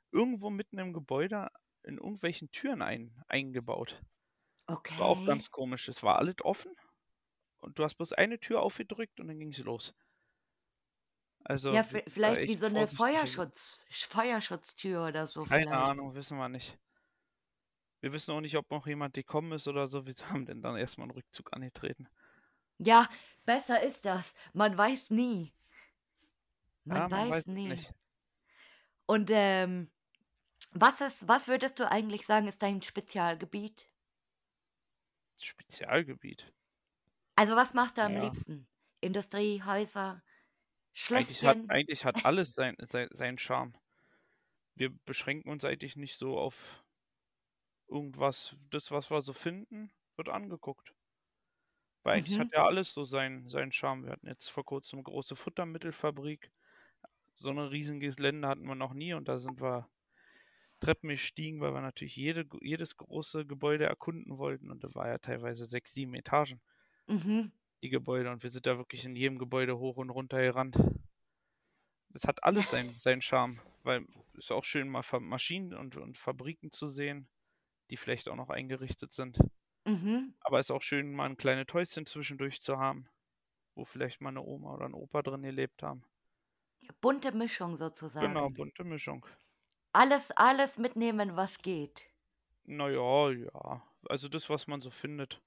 irgendwo mitten im Gebäude in irgendwelchen Türen ein, eingebaut. Okay. War auch ganz komisch. Es war alles offen. Und du hast bloß eine Tür aufgedrückt und dann ging es los. Also, Ja, da vielleicht wie so eine. Feuerschutz, Feuerschutztür oder so Keine vielleicht. Ahnung, wissen wir nicht. Wir wissen auch nicht, ob noch jemand gekommen ist oder so. Wir haben denn dann erstmal einen Rückzug angetreten. Ja, besser ist das. Man weiß nie. Man ja, man weiß weiß nie. nicht. Und ähm, was ist, was würdest du eigentlich sagen, ist dein Spezialgebiet? Spezialgebiet. Also was machst du am Ja. liebsten? Industrie, Häuser, Eigentlich hat, eigentlich hat alles sein, sein, seinen Charme. Wir beschränken uns eigentlich nicht so auf irgendwas. Das, was wir so finden, wird angeguckt. Weil eigentlich Mhm. hat ja alles so seinen, seinen Charme. Wir hatten jetzt vor kurzem eine große Futtermittelfabrik. So ein riesiges Gelände hatten wir noch nie und da sind wir Treppen gestiegen, weil wir natürlich jede, jedes große Gebäude erkunden wollten und da war ja teilweise sechs, sieben Etagen, Mhm. Die Gebäude und wir sind da wirklich in jedem Gebäude hoch und runter gerannt. Das hat alles seinen, seinen Charme, weil es ist auch schön, mal Maschinen und, und Fabriken zu sehen, die vielleicht auch noch eingerichtet sind. Mhm. Aber es ist auch schön, mal ein kleines Häuschen zwischendurch zu haben, wo vielleicht mal eine Oma oder ein Opa drin gelebt haben. Bunte Mischung Genau, sozusagen. bunte Mischung. Alles, alles mitnehmen, was geht. Naja, ja. Also das, was man so findet.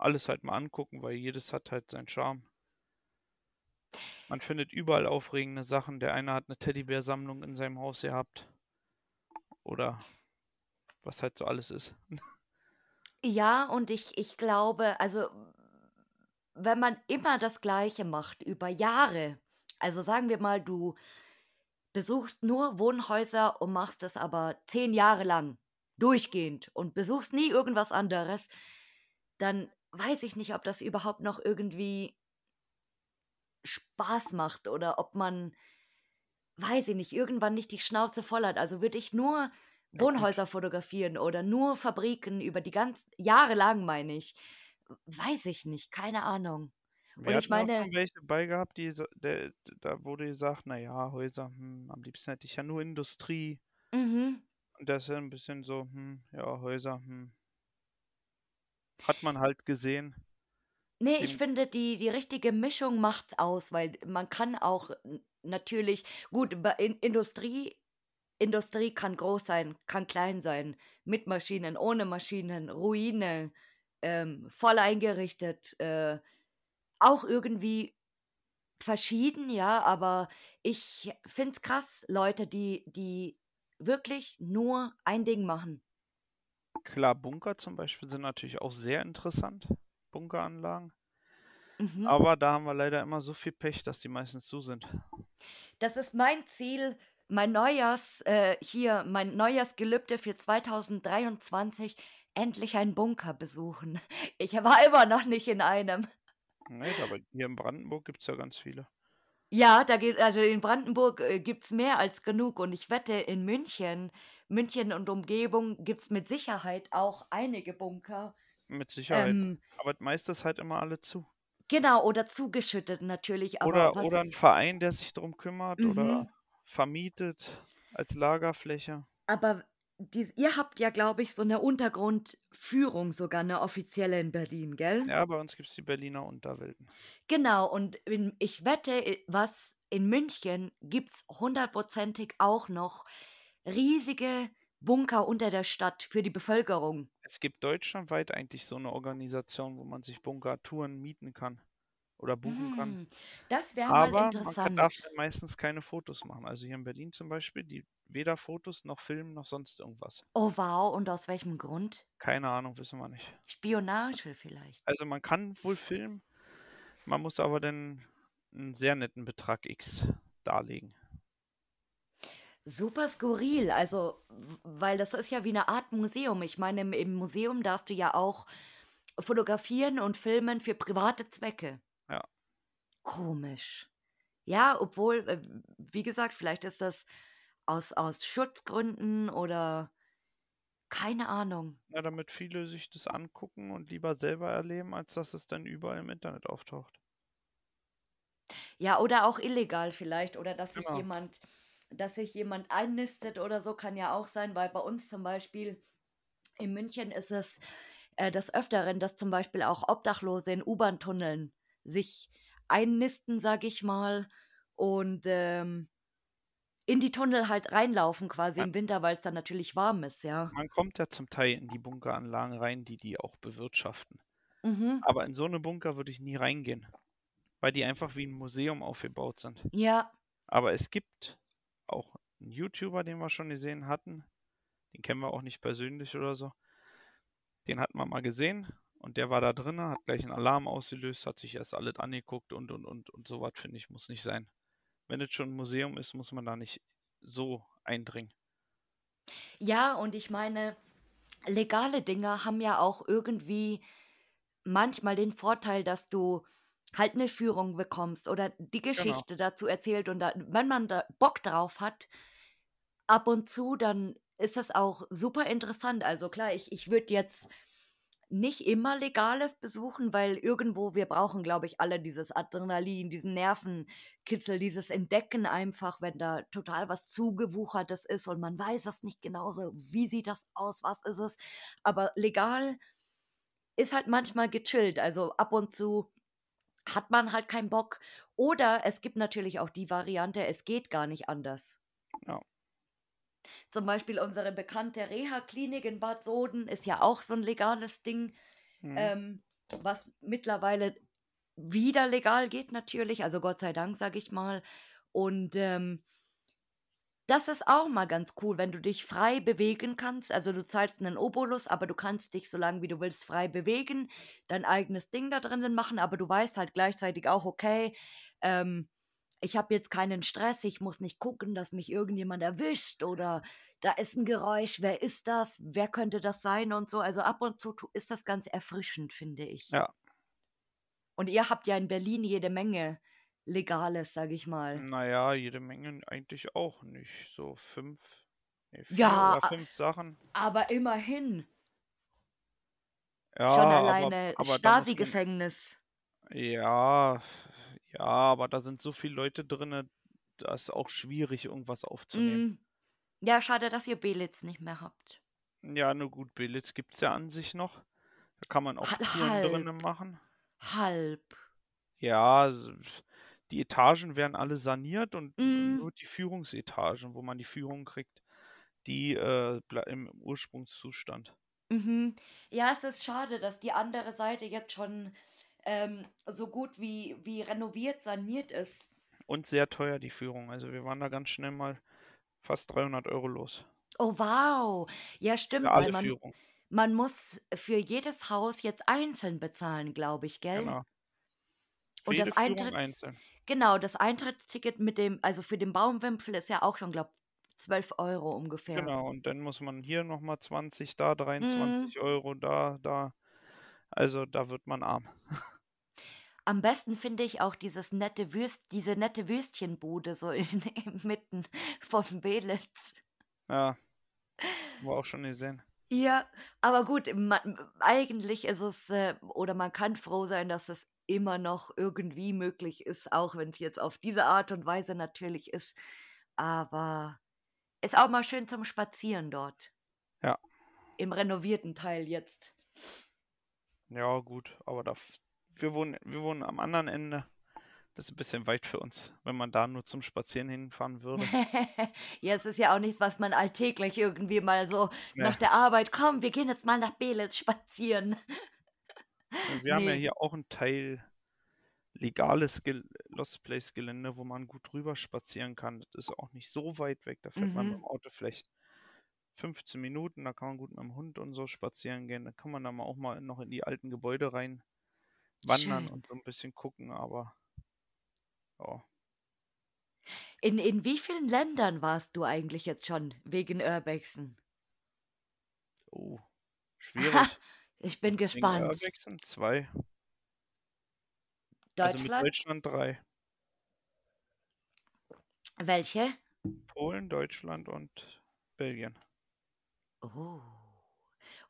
Alles halt mal angucken, weil jedes hat halt seinen Charme. Man findet überall aufregende Sachen. Der eine hat eine Teddybär-Sammlung in seinem Haus gehabt. Oder was halt so alles ist. Ja, und ich, ich glaube, also wenn man immer das Gleiche macht über Jahre, also sagen wir mal, du besuchst nur Wohnhäuser und machst es aber zehn Jahre lang durchgehend und besuchst nie irgendwas anderes, dann weiß ich nicht, ob das überhaupt noch irgendwie Spaß macht oder ob man, weiß ich nicht, irgendwann nicht die Schnauze voll hat. Also würde ich nur. Wohnhäuser fotografieren oder nur Fabriken über die ganz Jahre lang, meine ich. Weiß ich nicht, keine Ahnung. Wir Und ich auch meine, schon welche bei gehabt, die, der, da wurde gesagt, naja, Häuser, hm, am liebsten hätte ich ja nur Industrie. mhm. Und das ist ja ein bisschen so, hm, ja, Häuser, hm. Hat man halt gesehen. Nee, ich finde, die, die richtige Mischung macht's aus, weil man kann auch natürlich, gut, bei in Industrie, Industrie kann groß sein, kann klein sein, mit Maschinen, ohne Maschinen, Ruine, ähm, voll eingerichtet, äh, auch irgendwie verschieden, ja, aber ich find's krass, Leute, die, die wirklich nur ein Ding machen. Klar, Bunker zum Beispiel sind natürlich auch sehr interessant. Bunkeranlagen. Mhm. Aber da haben wir leider immer so viel Pech, dass die meistens zu sind. Das ist mein Ziel, mein Neujahrs, äh, hier, mein Neujahrsgelübde für 2023, endlich einen Bunker besuchen. Ich war immer noch nicht in einem. Nee, aber hier in Brandenburg gibt es ja ganz viele. Ja, da geht, also in Brandenburg äh, gibt's mehr als genug und ich wette, in München, München und Umgebung gibt's mit Sicherheit auch einige Bunker. Mit Sicherheit. Ähm, Aber meistens halt immer alle zu. genau, oder zugeschüttet natürlich, aber Oder, oder ein was, Verein, der sich darum kümmert oder mhm. vermietet als Lagerfläche. Aber die, ihr habt ja, glaube ich, so eine Untergrundführung, sogar eine offizielle in Berlin, gell? Ja, bei uns gibt es die Berliner Unterwelten. Genau, und in, ich wette, was in München gibt's hundertprozentig auch noch riesige Bunker unter der Stadt für die Bevölkerung. Es gibt deutschlandweit eigentlich so eine Organisation, wo man sich Bunkertouren mieten kann. oder buchen kann. Hm, das wäre mal Aber man kann, darf interessant. meistens keine Fotos machen. Also hier in Berlin zum Beispiel, die weder Fotos noch Filmen noch sonst irgendwas. Oh wow, und aus welchem Grund? Keine Ahnung, wissen wir nicht. Spionage vielleicht. Also man kann wohl filmen, man muss aber dann einen sehr netten Betrag X darlegen. Super skurril, also, weil das ist ja wie 'ne Art Museum. Ich meine, im im Museum darfst du ja auch fotografieren und filmen für private Zwecke. Ja. Komisch. Ja, obwohl, äh, wie gesagt, vielleicht ist das aus aus Schutzgründen oder keine Ahnung. Ja, damit viele sich das angucken und lieber selber erleben, als dass es dann überall im Internet auftaucht. Ja, oder auch illegal vielleicht oder dass sich Genau. jemand dass sich jemand einnistet oder so, kann ja auch sein, weil bei uns zum Beispiel in München ist es, äh, des Öfteren, dass zum Beispiel auch Obdachlose in U-Bahn-Tunneln sich einnisten, sage ich mal, und, ähm, in die Tunnel halt reinlaufen quasi im Winter, weil's dann natürlich warm ist, ja. man kommt ja zum Teil in die Bunkeranlagen rein, die die auch bewirtschaften. Mhm. Aber in so 'ne Bunker würde ich nie reingehen, weil die einfach wie 'n Museum aufgebaut sind. Ja. Aber es gibt auch 'n YouTuber, den wir schon gesehen hatten, den kennen wir auch nicht persönlich oder so. Den hatten wir mal gesehen und der war da drinnen, hat gleich 'n Alarm ausgelöst, hat sich erst alles angeguckt und, und, und. Und so was, finde ich, muss nicht sein. Wenn es schon 'n Museum ist, muss man da nicht so eindringen. Ja, und ich meine, legale Dinge haben ja auch irgendwie manchmal den Vorteil, dass du halt 'ne Führung bekommst oder die Genau. Geschichte dazu erzählt und da wenn man da Bock drauf hat, ab und zu, dann ist das auch super interessant. Also klar, ich ich würde jetzt nicht immer Legales besuchen, weil irgendwo wir brauchen, glaube ich, alle dieses Adrenalin, diesen Nervenkitzel, dieses Entdecken einfach, wenn da total was Zugewuchertes ist und man weiß es nicht genau so: „Wie sieht das aus? Was ist es?“ Aber legal ist halt manchmal gechillt. Also, ab und zu hat man halt keinen Bock. Oder es gibt natürlich auch die Variante, es geht gar nicht anders. Zum Beispiel unsere bekannte Reha-Klinik in Bad Soden ist ja auch so 'n legales Ding, Mhm. ähm, was mittlerweile wieder legal geht natürlich, also Gott sei Dank, sage ich mal. Und, ähm das ist auch mal ganz cool, wenn du dich frei bewegen kannst. Also, du zahlst 'nen Obolus, aber du kannst dich so lang wie du willst frei bewegen, dein eigenes Ding da drinnen machen, aber du weißt halt gleichzeitig auch: „Okay, ähm, ich habe jetzt keinen Stress, ich muss nicht gucken, dass mich irgendjemand erwischt oder da ist 'n Geräusch. Wer ist das? Wer könnte das sein?“ Und so. Also, ab und zu ist das ganz erfrischend, finde ich. Ja. Und ihr habt ja in Berlin jede Menge Legales, sage ich mal. Na ja, jede Menge eigentlich auch nicht. So 5, ne, 4 Ja, oder 5 Sachen. aber immerhin. Ja, Schon alleine Stasi-Gefängnis. Ja, ja, aber da sind so viel Leute drinnen, da ist auch schwierig, irgendwas aufzunehmen. Mhm. Ja, schade, dass ihr Belitz nicht mehr habt. Ja, nur gut, Belitz gibt's ja an sich noch. Da kann man auch Touren halb. drinnen machen. Halb. Ja, die Etagen werden alle saniert und Mhm. nur die Führungsetagen, wo man die Führung kriegt, die, äh, im Ursprungszustand. Mhm. Ja, es ist schade, dass die andere Seite jetzt schon, ähm, so gut wie wie renoviert, saniert ist. Und sehr teuer, die Führung. Also, wir waren da ganz schnell mal fast 300 € los. Oh, wow. Ja, Für stimmt, weil alle man Führungen. man muss für jedes Haus jetzt einzeln bezahlen, glaube ich, gell? Genau. Für Und das Führung Eintritts einzeln. genau, das Eintrittsticket mit dem also, für den Baumwipfel ist ja auch schon, glaube 12 € ungefähr. Genau, und dann muss man hier noch mal 20, da Mhm. 23 €, da da also, da wird man arm. Am besten finde ich auch dieses nette Würst diese nette Würstchenbude so in inmitten von Belitz. Ja. Haben wir auch schon gesehen. Ja, aber gut, ma eigentlich ist es, äh oder man kann froh sein, dass es immer noch irgendwie möglich ist, auch wenn's jetzt auf diese Art und Weise natürlich ist. Aber ist auch mal schön zum Spazieren dort. Ja. Im renovierten Teil jetzt. Ja, gut, aber da wir wohnen wir wohnen am anderen Ende. Das ist 'n bisschen weit für uns, wenn man da nur zum Spazieren hinfahren würde. Ja, es ist ja auch nichts, was man alltäglich irgendwie mal so nach Ne. der Arbeit: „Komm, wir gehen jetzt mal nach Belitz spazieren.“ Und wir haben ja hier auch 'n Teil legales Gel Lost Place Gelände, wo man gut drüber spazieren kann. Das ist auch nicht so weit weg. Da fährt man mit Mhm. dem Auto vielleicht 15 Minuten. Da kann man gut mit dem Hund und so spazieren gehen. Da kann man dann mal auch mal noch in die alten Gebäude rein wandern Schön. und so ein bisschen gucken. Aber ja, In in wie vielen Ländern warst du eigentlich jetzt schon wegen Urbexen? oh, schwierig. Ich bin Wegen gespannt. Urbexen zwei. Also mit Deutschland? Deutschland drei. Welche? Polen, Deutschland und Belgien. Oh.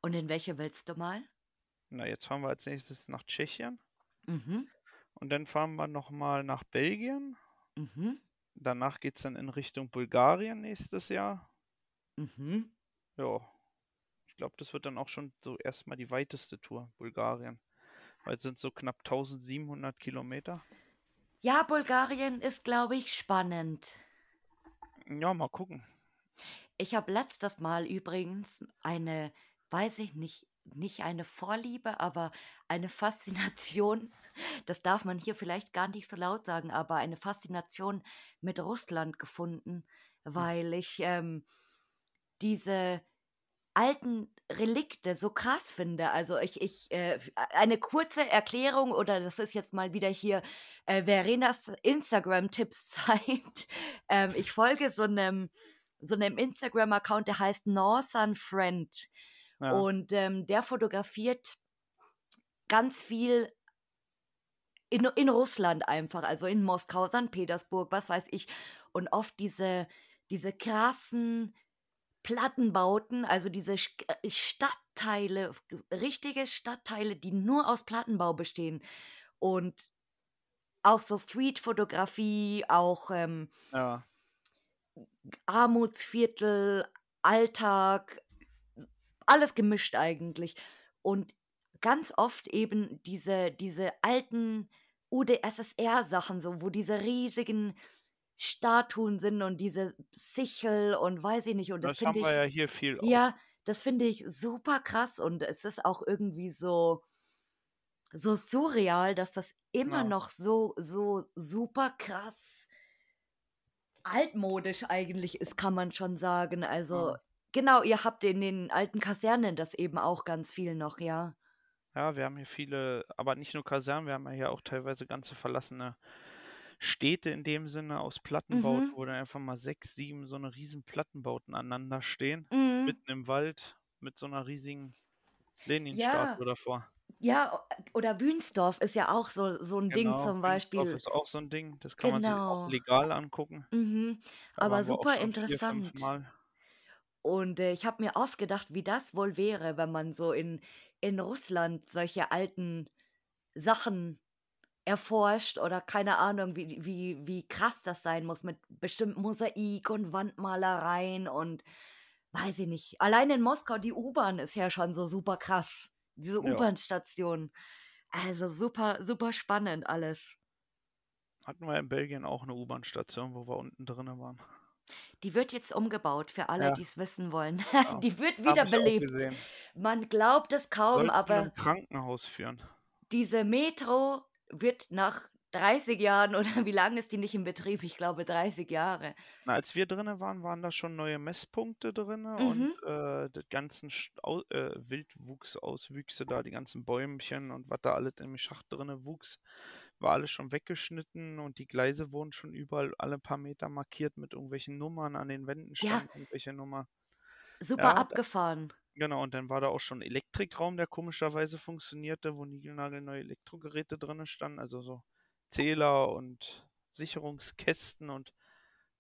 Und in welche willst du mal? Na, jetzt fahren wir als nächstes nach Tschechien. Mhm. Und dann fahren wir nochmal nach Belgien. Mhm. Danach geht es dann in Richtung Bulgarien nächstes Jahr. Mhm. Ja, ich glaube, das wird dann auch schon so erstmal die weiteste Tour, Bulgarien. Weil es sind so knapp 1700 Kilometer. Ja, Bulgarien ist, glaube ich, spannend. Ja, mal gucken. Ich habe letztes Mal übrigens eine, weiß ich nicht, nicht eine Vorliebe, aber eine Faszination, das darf man hier vielleicht gar nicht so laut sagen, aber eine Faszination mit Russland gefunden, weil ich ähm, diese alten Relikte so krass finde. Also ich, ich, äh, eine kurze Erklärung oder das ist jetzt mal wieder hier äh, Verenas Instagram-Tipps-Zeit. ähm, ich folge so einem, so einem Instagram-Account, der heißt Northern Friend. Ja, Und ähm, der fotografiert ganz viel in, in Russland einfach, also in Moskau, St. Petersburg, was weiß ich. Und oft diese, diese krassen Plattenbauten, also diese äh, Stadtteile, richtige Stadtteile, die nur aus Plattenbau bestehen. Und auch so Streetfotografie, auch ähm, ja, Armutsviertel, Alltag, alles gemischt eigentlich. Und ganz oft eben diese, diese alten UdSSR-Sachen, so, wo diese riesigen Statuen sind und diese Sichel und weiß ich nicht. Und das das haben finde wir ich, ja hier viel auch. ja, das finde ich super krass und es ist auch irgendwie so, so surreal, dass das immer Ja. noch so, so super krass altmodisch eigentlich ist, kann man schon sagen. Also, Ja. genau, ihr habt in den alten Kasernen das eben auch ganz viel noch, ja. Ja, wir haben hier viele, aber nicht nur Kasernen, wir haben ja hier auch teilweise ganze verlassene Städte in dem Sinne aus Plattenbauten, Mhm. wo dann einfach mal sechs, sieben so eine riesen Plattenbauten aneinander stehen, Mhm. mitten im Wald mit so einer riesigen Ja, Lenin-Statue davor. Ja, oder Wünsdorf ist ja auch so, so ein Ding Genau, zum Wünsdorf Beispiel. ist auch so ein Ding, das kann man sich auch Genau. legal angucken. Mhm. Aber super vier, interessant. Mal. Und äh, ich habe mir oft gedacht, wie das wohl wäre, wenn man so in, in Russland solche alten Sachen erforscht oder keine Ahnung, wie, wie, wie krass das sein muss mit bestimmten Mosaik und Wandmalereien und weiß ich nicht. Allein in Moskau, die U-Bahn ist ja schon so super krass. Diese U-Bahn-Station. Also super, super spannend alles. hatten wir in Belgien auch eine U-Bahn-Station, wo wir unten drinnen waren. Die wird jetzt umgebaut für alle, Ja, die es wissen wollen. ja. Die wird wiederbelebt. Man glaubt es kaum, Soll zu einem aber Krankenhaus führen. diese Metro wird nach 30 Jahren oder wie lange ist die nicht in Betrieb? Ich glaube 30 Jahre. Na, als wir drinnen waren, waren da schon neue Messpunkte drinne Mhm. und äh, die ganzen Au äh, Wildwuchsauswüchse da, die ganzen Bäumchen und was da alles im Schacht drinne wuchs, war alles schon weggeschnitten und die Gleise wurden schon überall alle paar Meter markiert mit irgendwelchen Nummern. An den Wänden Ja, standen irgendwelche Nummer. super Ja, abgefahren. genau, und dann war da auch schon Elektrikraum, der komischerweise funktionierte, wo niegelnagelneue Elektrogeräte drinne standen, also so Zähler und Sicherungskästen und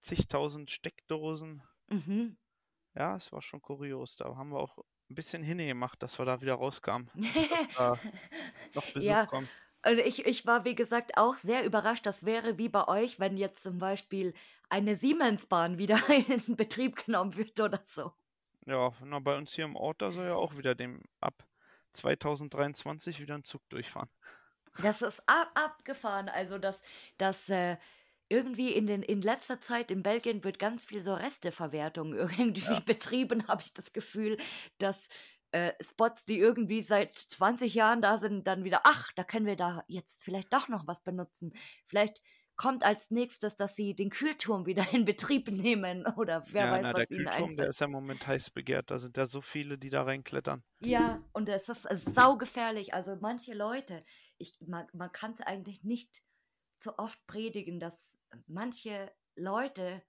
zigtausend Steckdosen. Mhm. Ja, es war schon kurios. Da haben wir auch ein bisschen hingemacht, dass wir da wieder rauskamen, dass da noch Besuch Ja, kommt. und ich, ich war, wie gesagt, auch sehr überrascht. Das wäre wie bei euch, wenn jetzt zum Beispiel eine Siemensbahn wieder in Betrieb genommen wird oder so. Ja, na, bei uns hier im Ort, da soll ja auch wieder dem ab 2023 wieder ein Zug durchfahren. Das ist ab, abgefahren. Also, dass, dass äh, irgendwie in, den, in letzter Zeit in Belgien wird ganz viel so Resteverwertung irgendwie Ja, betrieben, habe ich das Gefühl, dass äh, Spots, die irgendwie seit 20 Jahren da sind, dann wieder, ach, da können wir da jetzt vielleicht doch noch was benutzen. Vielleicht kommt als nächstes, dass sie den Kühlturm wieder in Betrieb nehmen oder wer Ja, weiß, na, der was ihnen Kühlturm, der einfällt. ist ja im Moment heiß begehrt. Da sind ja so viele, die da reinklettern. Ja, und es ist äh, saugefährlich. Also manche Leute, ich, man, man kann es eigentlich nicht so oft predigen, dass manche Leute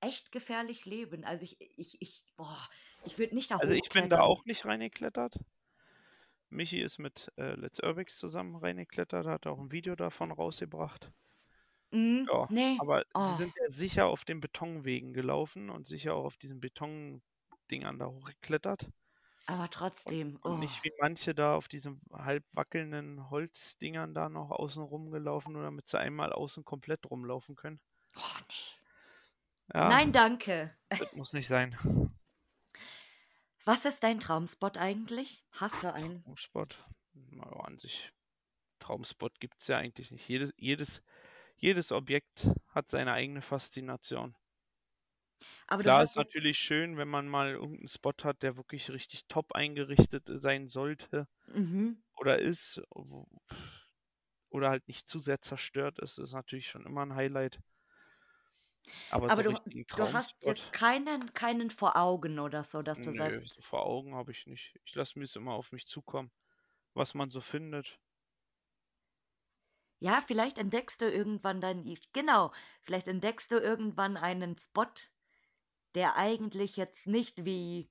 echt gefährlich leben. Also ich, ich, ich, boah, ich würde nicht da Also ich bin da auch nicht reingeklettert. Michi ist mit äh, Let's Urbix zusammen reingeklettert, hat auch ein Video davon rausgebracht. Mhm, Ja, nee. aber sie Oh, sind ja sicher auf den Betonwegen gelaufen und sicher auch auf diesen Betondingern da hochgeklettert. Aber trotzdem, und oh, nicht wie manche da auf diesen halb wackelnden Holzdingern da noch außen rumgelaufen, nur damit sie einmal außen komplett rumlaufen können. oh nee. Ja, Nein, danke. das muss nicht sein. Was ist dein Traumspot eigentlich? Hast du einen? Traumspot. Naja, an sich, Traumspot gibt es ja eigentlich nicht. Jedes, jedes, jedes Objekt hat seine eigene Faszination. Aber du Klar ist natürlich schön, wenn man mal irgendeinen Spot hat, der wirklich richtig top eingerichtet sein sollte mhm. oder ist, oder halt nicht zu sehr zerstört ist, ist natürlich schon immer ein Highlight. Aber so Aber du, richtigen du hast jetzt keinen, keinen vor Augen oder so, dass du nö, sagst, so vor Augen habe ich nicht. Ich lasse mir es immer auf mich zukommen, was man so findet. ja, vielleicht entdeckst du irgendwann dein, genau, vielleicht entdeckst du irgendwann einen Spot, der eigentlich jetzt nicht wie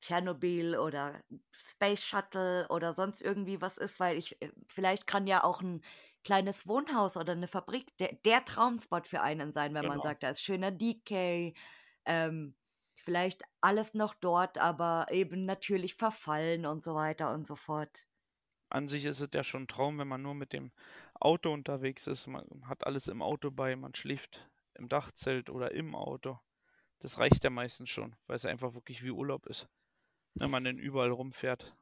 Tschernobyl oder Space Shuttle oder sonst irgendwie was ist, weil ich, äh, vielleicht kann ja auch ein kleines Wohnhaus oder eine Fabrik der, der Traumspot für einen sein, wenn man Genau. sagt, da ist schöner Decay, ähm, vielleicht alles noch dort, aber eben natürlich verfallen und so weiter und so fort. An sich ist es ja schon ein Traum, wenn man nur mit dem Auto unterwegs ist. Man hat alles im Auto bei, man schläft im Dachzelt oder im Auto. Das reicht ja meistens schon, weil es einfach wirklich wie Urlaub ist, wenn man denn überall rumfährt.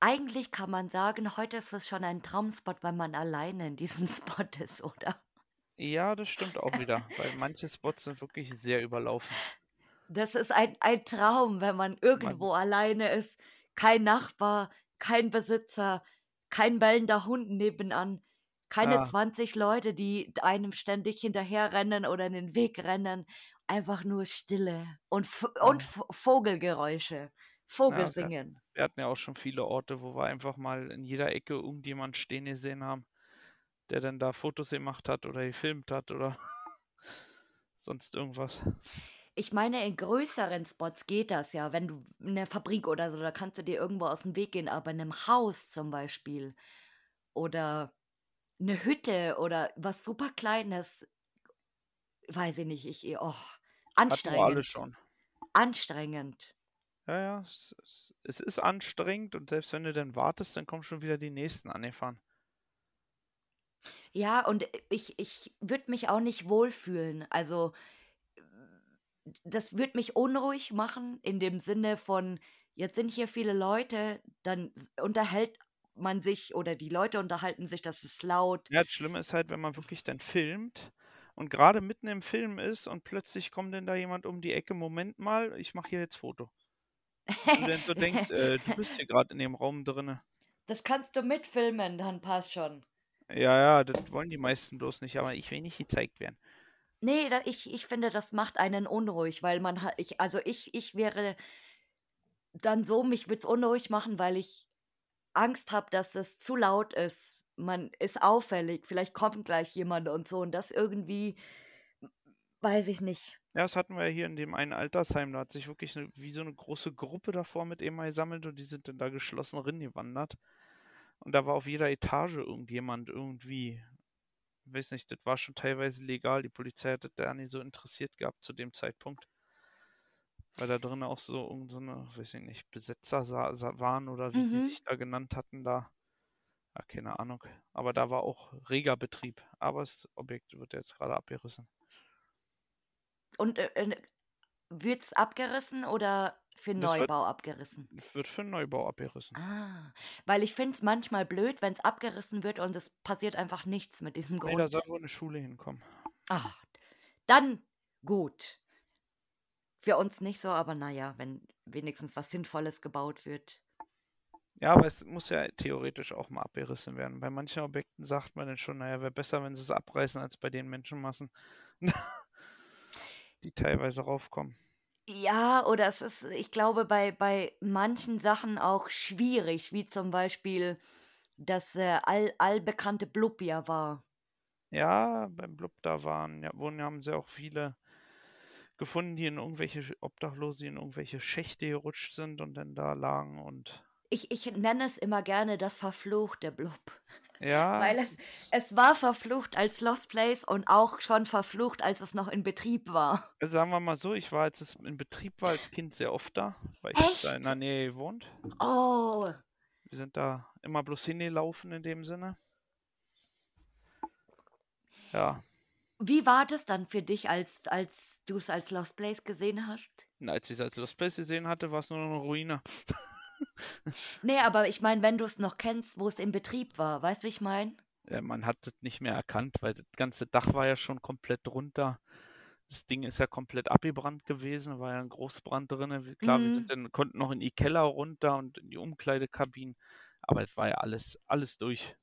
Eigentlich kann man sagen, heute ist es schon ein Traumspot, weil man alleine in diesem Spot ist, oder? Ja, das stimmt auch wieder, weil manche Spots sind wirklich sehr überlaufen. Das ist ein, ein Traum, wenn man Man, irgendwo alleine ist. Kein Nachbar, kein Besitzer, kein bellender Hund nebenan, keine ja, 20 Leute, die einem ständig hinterherrennen oder in den Weg rennen. Einfach nur Stille und, und V- Vogelgeräusche, Vogel ja, wir hatten ja auch schon viele Orte, wo wir einfach mal in jeder Ecke irgendjemand stehen gesehen haben, der dann da Fotos gemacht hat oder gefilmt hat oder sonst irgendwas. Ich meine, in größeren Spots geht das ja, wenn du in der Fabrik oder so, da kannst du dir irgendwo aus dem Weg gehen, aber in einem Haus zum Beispiel oder eine Hütte oder was super Kleines, weiß ich nicht, ich, oh, Hatten wir alle anstrengend, schon. anstrengend. Ja, ja, es, es, es ist anstrengend und selbst wenn du dann wartest, dann kommen schon wieder die nächsten angefahren. Ja, und ich, ich würde mich auch nicht wohlfühlen. Also, das würde mich unruhig machen in dem Sinne von, jetzt sind hier viele Leute, dann unterhält man sich oder die Leute unterhalten sich, das ist laut. Ja, das Schlimme ist halt, wenn man wirklich dann filmt und gerade mitten im Film ist und plötzlich kommt dann da jemand um die Ecke, Moment mal, ich mache hier jetzt Foto. Und du dann so denkst, äh, du bist hier gerade in dem Raum drinne. Das kannst du mitfilmen, dann passt schon. Ja, ja, das wollen die meisten bloß nicht, aber ich will nicht gezeigt werden. Nee, da, ich, ich finde, das macht einen unruhig, weil man hat, ich, also ich, ich wäre dann so, mich würde es unruhig machen, weil ich Angst habe, dass es zu laut ist. Man ist auffällig, vielleicht kommt gleich jemand und so und das irgendwie, weiß ich nicht. Ja, das hatten wir ja hier in dem einen Altersheim, da hat sich wirklich eine, wie so eine große Gruppe davor mit eben gesammelt und die sind dann da geschlossen gewandert. Und da war auf jeder Etage irgendjemand irgendwie, weiß nicht, das war schon teilweise legal. Die Polizei hat das da nicht so interessiert gehabt zu dem Zeitpunkt. Weil da drin auch so irgend so eine, weiß ich nicht, Besetzer waren oder wie die Mhm. sich da genannt hatten da. Ja, keine Ahnung. Aber da war auch reger Betrieb. Aber das Objekt wird jetzt gerade abgerissen. Und äh, äh, wird es abgerissen oder für Das wird, Neubau abgerissen? wird für Neubau abgerissen. Ah, weil ich finde es manchmal blöd, wenn es abgerissen wird und es passiert einfach nichts mit diesem Nee, da Grund. soll wohl eine Schule hinkommen. Ah, dann gut. Für uns nicht so, aber naja, wenn wenigstens was Sinnvolles gebaut wird. Ja, aber es muss ja theoretisch auch mal abgerissen werden. Bei manchen Objekten sagt man dann schon, naja, wäre besser, wenn sie es abreißen, als bei den Menschenmassen, die teilweise raufkommen. Ja, oder es ist, ich glaube, bei, bei manchen Sachen auch schwierig, wie zum Beispiel das äh, all, allbekannte Blub ja war. Ja, beim Blub da waren, ja, wurden haben sie auch viele gefunden, die in irgendwelche Obdachlose, die in irgendwelche Schächte gerutscht sind und dann da lagen und Ich, ich nenne es immer gerne das verfluchte Blub. ja, Weil es, es war verflucht als Lost Place und auch schon verflucht, als es noch in Betrieb war. sagen wir mal so, ich war, als es in Betrieb war, als Kind sehr oft da, weil ich da in der Nähe gewohnt. Oh, Wir sind da immer bloß hingelaufen in dem Sinne. Ja, wie war das dann für dich, als, als du es als Lost Place gesehen hast? und als ich es als Lost Place gesehen hatte, war es nur noch eine Ruine. Nee, aber ich meine, wenn du es noch kennst, wo es in Betrieb war, weißt du, wie ich meine? Ja, man hat es nicht mehr erkannt, weil das ganze Dach war ja schon komplett runter. Das Ding ist ja komplett abgebrannt gewesen, war ja ein Großbrand drin. Klar, wir Mhm. sind dann, konnten noch in die Keller runter und in die Umkleidekabinen, aber es war ja alles, alles durch.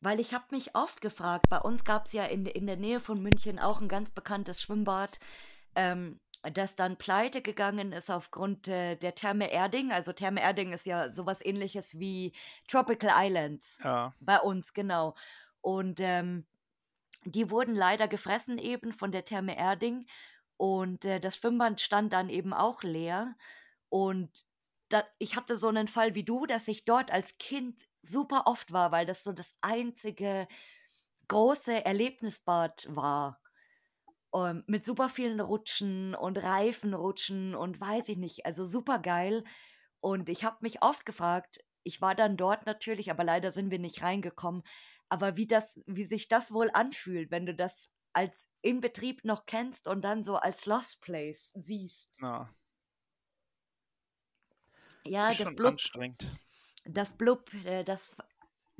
Weil ich habe mich oft gefragt, bei uns gab es ja in, in der Nähe von München auch ein ganz bekanntes Schwimmbad, ähm, das dann pleite gegangen ist aufgrund äh, der Therme Erding. Also Therme Erding ist ja sowas ähnliches wie Tropical Islands. Ja, Bei uns, genau. Und ähm, die wurden leider gefressen eben von der Therme Erding. Und äh, das Schwimmbad stand dann eben auch leer. Und da, ich hatte so einen Fall wie du, dass ich dort als Kind super oft war, weil das so das einzige große Erlebnisbad war. Ähm, mit super vielen Rutschen und Reifenrutschen und weiß ich nicht, also super geil. Und ich habe mich oft gefragt, ich war dann dort natürlich, aber leider sind wir nicht reingekommen, aber wie das, wie sich das wohl anfühlt, wenn du das als in Betrieb noch kennst und dann so als Lost Place siehst. Ja, ist das schon Blub, anstrengend. das Blub, äh, das,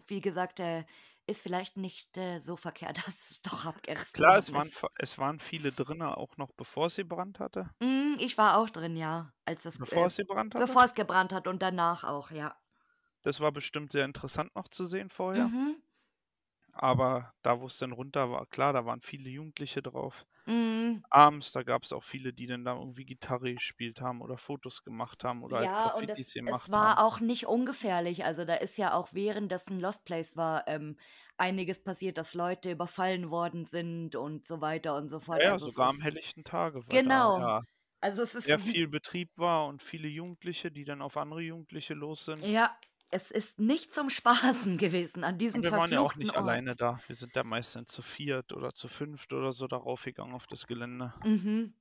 wie gesagt, äh, ist vielleicht nicht äh, so verkehrt, dass es doch abgerissen Klar, es waren, ist. es waren viele drinnen, auch noch bevor es gebrannt hatte. Mm, ich war auch drin, ja, als das, Bevor äh, es gebrannt hatte. bevor es gebrannt hat und danach auch, ja. Das war bestimmt sehr interessant noch zu sehen vorher. Mhm. Aber da, wo es dann runter war, klar, da waren viele Jugendliche drauf. Mm, Abends, da gab es auch viele, die dann da irgendwie Gitarre gespielt haben oder Fotos gemacht haben oder halt Ja, es, Graffitis gemacht es war haben. auch nicht ungefährlich. Also da ist ja auch während das ein Lost Place war, ähm, einiges passiert, dass Leute überfallen worden sind und so weiter und so fort. Ja, Also es sogar am helllichten Tage, genau. da ja Also es ist, sehr viel Betrieb war und viele Jugendliche, die dann auf andere Jugendliche los sind. ja, es ist nicht zum Spaßen gewesen an diesem Und wir waren ja auch nicht Ort. alleine da. Wir sind da meistens zu viert oder zu fünft oder so darauf gegangen auf das Gelände. Mhm.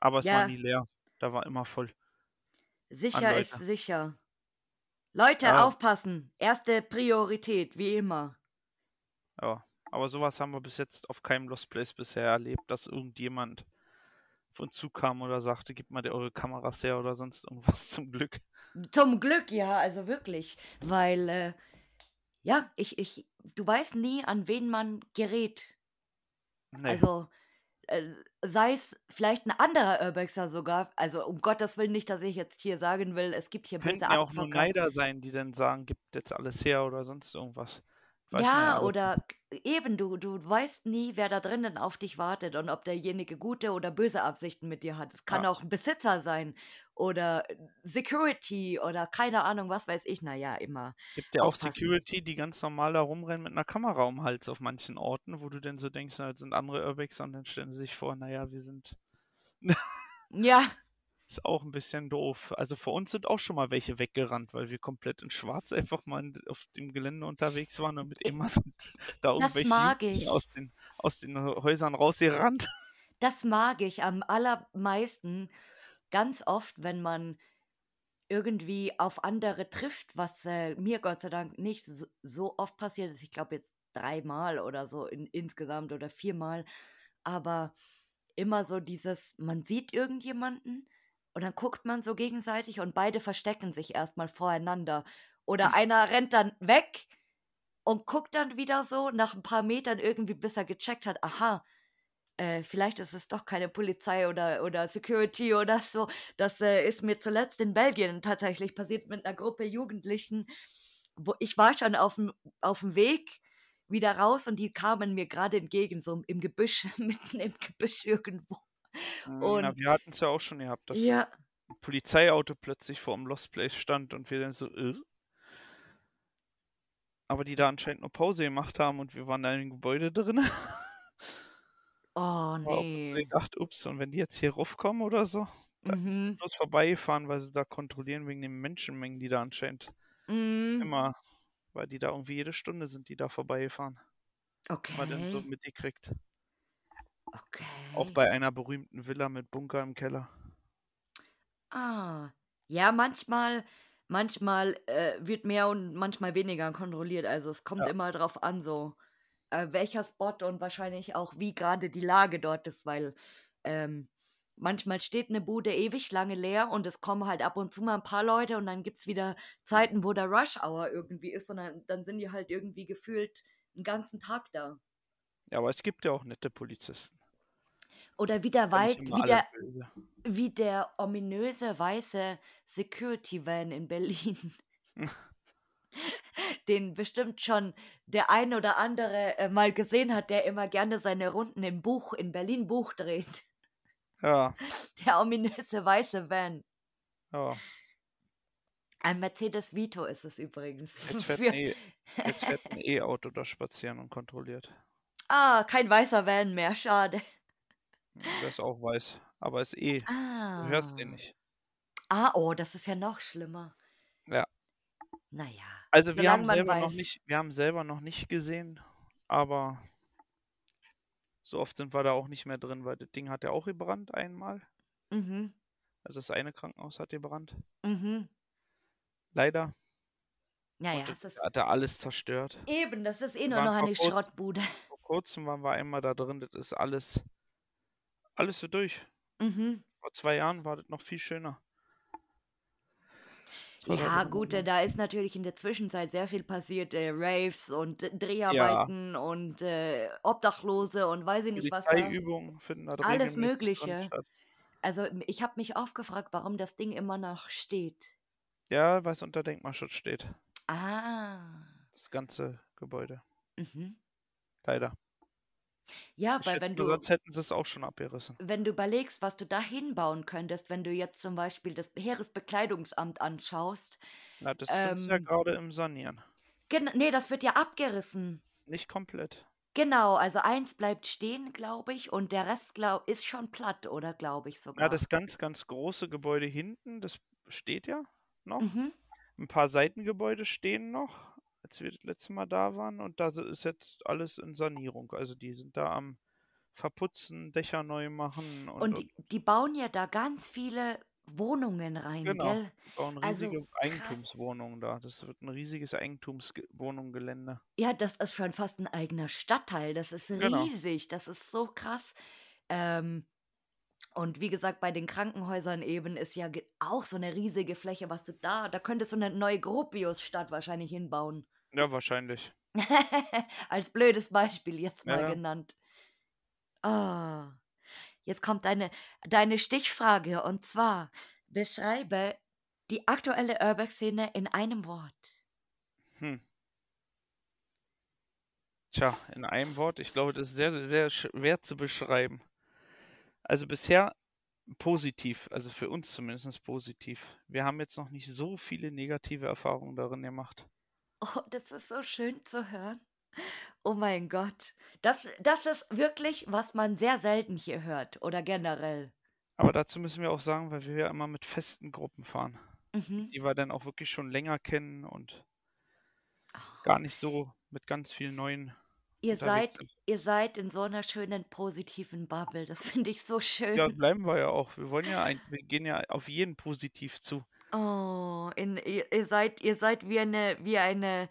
Aber es war Ja, nie leer. Da war immer voll sicher ist sicher. Leute, Ja, aufpassen. Erste Priorität, wie immer. ja. Aber sowas haben wir bis jetzt auf keinem Lost Place bisher erlebt, dass irgendjemand uns zukam oder sagte, gib mal eure Kameras her oder sonst irgendwas zum Glück. Zum Glück, ja, also wirklich. Weil, äh, ja, ich, ich, du weißt nie, an wen man gerät. Nee. Also, äh, sei es vielleicht ein anderer Urbexer sogar. Also, um Gottes Willen nicht, dass ich jetzt hier sagen will, es gibt hier böse Könnten ja auch nur. Neider sein, die dann sagen, gibt jetzt alles her oder sonst irgendwas. Weiß ja oder eben, du, du weißt nie, wer da drinnen auf dich wartet und ob derjenige gute oder böse Absichten mit dir hat. Es kann Ja. auch ein Besitzer sein oder äh, Security oder keine Ahnung, was weiß ich. Naja, immer Gibt ja auch aufpassen. Security, die ganz normal da rumrennen mit einer Kamera um Hals auf manchen Orten, wo du dann so denkst, na, das sind andere Urbexer und dann stellen sie sich vor, naja, wir sind. Ja, Ist auch ein bisschen doof. Also für uns sind auch schon mal welche weggerannt, weil wir komplett in Schwarz einfach mal in, auf dem Gelände unterwegs waren und mit immer sind da das irgendwelche aus ich. den, aus den Häusern rausgerannt. Das mag ich am allermeisten. Ganz oft, wenn man irgendwie auf andere trifft, was äh, mir Gott sei Dank nicht so, so oft passiert ist. Ich glaube jetzt dreimal oder so in, insgesamt oder viermal. Aber immer so dieses, man sieht irgendjemanden und dann guckt man so gegenseitig und beide verstecken sich erstmal voreinander. Oder einer rennt dann weg und guckt dann wieder so nach ein paar Metern irgendwie, bis er gecheckt hat, aha, äh, vielleicht ist es doch keine Polizei oder, oder Security oder so. Das äh, ist mir zuletzt in Belgien tatsächlich passiert mit einer Gruppe Jugendlichen. Wo ich war schon auf dem Weg wieder raus und die kamen mir gerade entgegen, so im Gebüsch, mitten im Gebüsch irgendwo. Hm, und Na, wir hatten es ja auch schon gehabt, dass ja. ein Polizeiauto plötzlich vor dem Lost Place stand und wir dann so, äh? aber die da anscheinend nur Pause gemacht haben und wir waren da im Gebäude drin. Oh, nee. gedacht, ups, und wenn die jetzt hier raufkommen oder so, dann mhm. sind bloß vorbeigefahren, weil sie da kontrollieren wegen den Menschenmengen, die da anscheinend mhm. immer, weil die da irgendwie jede Stunde sind, die da vorbeigefahren. Okay. Man dann so mitgekriegt. Okay. Auch bei einer berühmten Villa mit Bunker im Keller. Ah. Ja, manchmal, manchmal äh, wird mehr und manchmal weniger kontrolliert. Also es kommt Ja. immer drauf an, so äh, welcher Spot und wahrscheinlich auch, wie gerade die Lage dort ist, weil ähm, manchmal steht eine Bude ewig lange leer und es kommen halt ab und zu mal ein paar Leute und dann gibt es wieder Zeiten, wo der Rush Hour irgendwie ist und dann, dann sind die halt irgendwie gefühlt einen ganzen Tag da. Ja, aber es gibt ja auch nette Polizisten. Oder wie der, weit, wie, der, wie der ominöse weiße Security Van in Berlin. Den bestimmt schon der ein oder andere äh, mal gesehen hat, der immer gerne seine Runden im Buch, in Berlin Buch dreht. Ja, Der ominöse weiße Van. ja. Ein Mercedes Vito ist es übrigens. Jetzt fährt ein E- jetzt fährt ein E-Auto da spazieren und kontrolliert. Ah, kein weißer Van mehr, schade. Der ist auch weiß, aber ist eh. Du hörst den Ah. nicht. Ah, oh, das ist ja noch schlimmer. Ja. Naja, Also wir haben selber noch nicht, wir haben selber noch nicht gesehen, aber so oft sind wir da auch nicht mehr drin, weil das Ding hat ja auch gebrannt einmal. Mhm, Also das eine Krankenhaus hat gebrannt. mhm. Leider. Naja, das ist hat er alles zerstört. eben, das ist eh nur noch eine kurzem, Schrottbude. Vor kurzem waren wir einmal da drin, das ist alles, alles so durch. Mhm. Vor zwei Jahren war das noch viel schöner. Ja, drin gut, da ist natürlich in der Zwischenzeit sehr viel passiert. Äh, Raves und äh, Ja, Dreharbeiten und äh, Obdachlose und weiß ich nicht was da. Polizeiübungen finden da Alles drin Mögliche. statt. Also ich habe mich oft gefragt, warum das Ding immer noch steht. Ja, weil es unter Denkmalschutz steht. Ah. Das ganze Gebäude. Mhm. Leider. Ja, Ich weil wenn du, sonst hätten sie es auch schon abgerissen. wenn du überlegst, was du da hinbauen könntest, wenn du jetzt zum Beispiel das Heeresbekleidungsamt anschaust, Na, das sind sie ja ähm, gerade im Sanieren. nee, das wird ja abgerissen. Nicht komplett. Genau, also eins bleibt stehen, glaube ich, und der Rest glaub, ist schon platt, oder glaube ich sogar. das ganz, ganz große Gebäude hinten, das steht ja noch. Mhm. Ein paar Seitengebäude stehen noch, als wir das letzte Mal da waren. Und da ist jetzt alles in Sanierung. Also die sind da am Verputzen, Dächer neu machen und, Und die, die bauen ja da ganz viele Wohnungen rein, Genau. gell? Die bauen Also riesige krass. Eigentumswohnungen da. Das wird ein riesiges Eigentumswohnungsgelände. Ja, das ist schon fast ein eigener Stadtteil. Das ist Genau. riesig. Das ist so krass. Ähm, und wie gesagt, bei den Krankenhäusern eben ist ja auch so eine riesige Fläche, was du da, da könntest du eine neue Gropiusstadt wahrscheinlich hinbauen. Ja, wahrscheinlich. Als blödes Beispiel jetzt mal Ja. genannt. Ah, jetzt kommt deine, deine Stichfrage und zwar beschreibe die aktuelle Urbex-Szene in einem Wort. Hm. Tja, in einem Wort. Ich glaube, das ist sehr, sehr schwer zu beschreiben. Also bisher positiv, also für uns zumindest positiv. Wir haben jetzt noch nicht so viele negative Erfahrungen darin gemacht. Oh, das ist so schön zu hören. Oh mein Gott. Das, das ist wirklich, was man sehr selten hier hört oder generell. Aber dazu müssen wir auch sagen, weil wir ja immer mit festen Gruppen fahren, Mhm. die wir dann auch wirklich schon länger kennen und Oh. gar nicht so mit ganz vielen neuen Ihr seid, sind. ihr seid in so einer schönen positiven Bubble. Das finde ich so Ja, schön. bleiben wir ja auch. Wir wollen ja, ein, wir gehen ja auf jeden positiv zu. Oh, in, ihr, ihr seid, ihr seid wie eine, wie eine,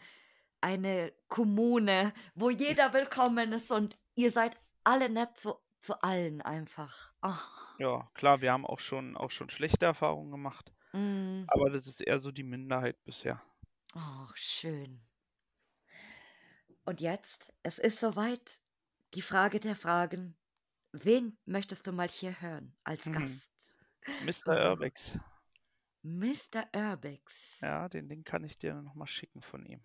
eine Kommune, wo jeder willkommen ist und ihr seid alle nett zu, zu allen einfach. Oh. Ja, klar, wir haben auch schon, auch schon schlechte Erfahrungen gemacht, Mm. aber das ist eher so die Minderheit bisher. Oh, schön. Und jetzt, es ist soweit. Die Frage der Fragen. wen möchtest du mal hier hören als Mhm. Gast? Mr. Oh. Urbex. Mr. Urbex. Ja, den Link kann ich dir nochmal schicken von ihm.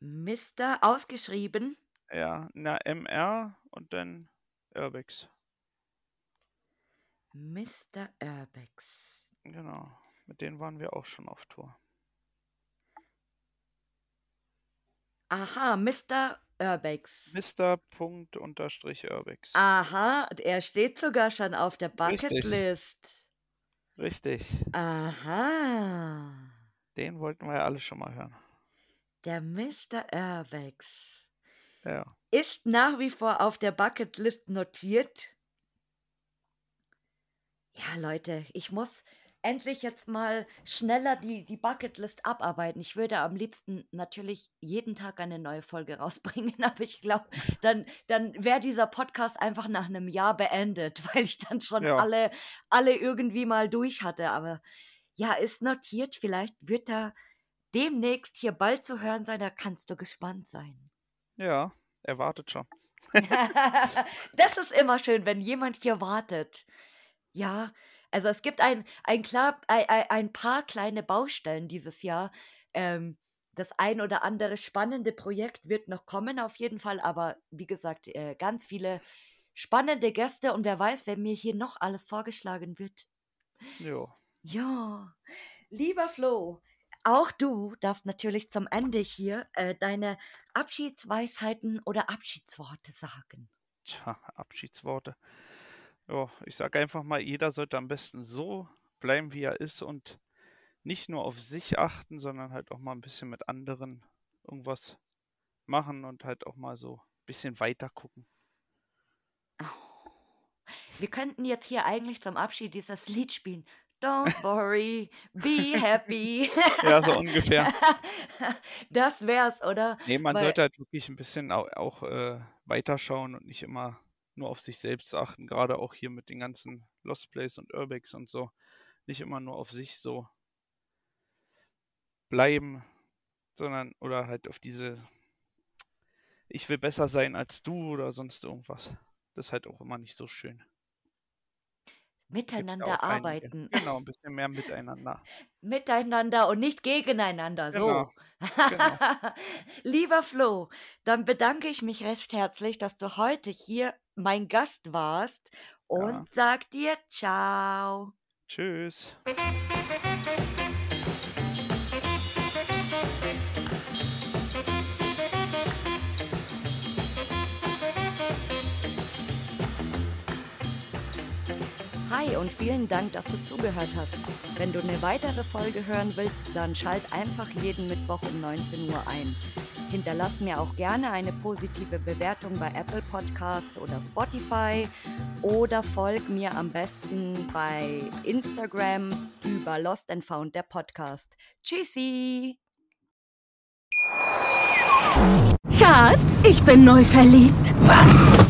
Mr. ausgeschrieben. Ja, na, MR und dann Urbex. Mr. Urbex. Genau. Mit denen waren wir auch schon auf Tour. Aha, Mr. Urbex. Mr. Punkt unterstrich Urbex. Aha, er steht sogar schon auf der. Bucketlist. Richtig. Aha. Den wollten wir ja alle schon mal hören. Der Mr. Urbex Ja. ist nach wie vor auf der Bucketlist notiert. Ja, Leute, ich muss endlich jetzt mal schneller die, die Bucketlist abarbeiten. Ich würde am liebsten natürlich jeden Tag eine neue Folge rausbringen, aber ich glaube, dann, dann wäre dieser Podcast einfach nach einem Jahr beendet, weil ich dann schon Ja. alle, alle irgendwie mal durch hatte. Aber ja, ist notiert. Vielleicht wird er demnächst hier bald zu hören sein. Da kannst du gespannt sein. Ja, er wartet schon. das ist immer schön, wenn jemand hier wartet. Ja, also es gibt ein, ein, klar, ein, ein- paar kleine Baustellen dieses Jahr. Ähm, das ein oder andere spannende Projekt wird noch kommen, auf jeden Fall. Aber wie gesagt, äh, ganz viele spannende Gäste und wer weiß, wer mir hier noch alles vorgeschlagen wird. Jo. Ja, lieber Flo, auch du darfst natürlich zum Ende hier äh, deine Abschiedsweisheiten oder Abschiedsworte sagen. Tja, Abschiedsworte. Ja, ich sage einfach mal, jeder sollte am besten so bleiben, wie er ist und nicht nur auf sich achten, sondern halt auch mal ein bisschen mit anderen irgendwas machen und halt auch mal so ein bisschen weiter gucken. Oh. Wir könnten jetzt hier eigentlich zum Abschied dieses Lied spielen. Don't worry, be happy. Ja, so ungefähr. Das wär's, oder? Nee, man Weil- sollte halt wirklich ein bisschen auch, auch äh, weiterschauen und nicht immer nur auf sich selbst achten, gerade auch hier mit den ganzen Lost Place und Urbex und so. Nicht immer nur auf sich so bleiben, sondern oder halt auf diese ich will besser sein als du oder sonst irgendwas. Das ist halt auch immer nicht so schön. Gibt's ja Miteinander auch einige. arbeiten. Genau, ein bisschen mehr miteinander. Miteinander und nicht gegeneinander. So. Genau, genau. Lieber Flo, dann bedanke ich mich recht herzlich, dass du heute hier mein Gast warst und Ja. sag dir ciao. Tschüss. Hi und vielen Dank, dass du zugehört hast. Wenn du eine weitere Folge hören willst, dann schalt einfach jeden Mittwoch um 19 Uhr ein. Hinterlass mir auch gerne eine positive Bewertung bei Apple Podcasts oder Spotify oder folg mir am besten bei Instagram über Lost and Found der Podcast. Tschüssi! Schatz, ich bin neu verliebt. Was?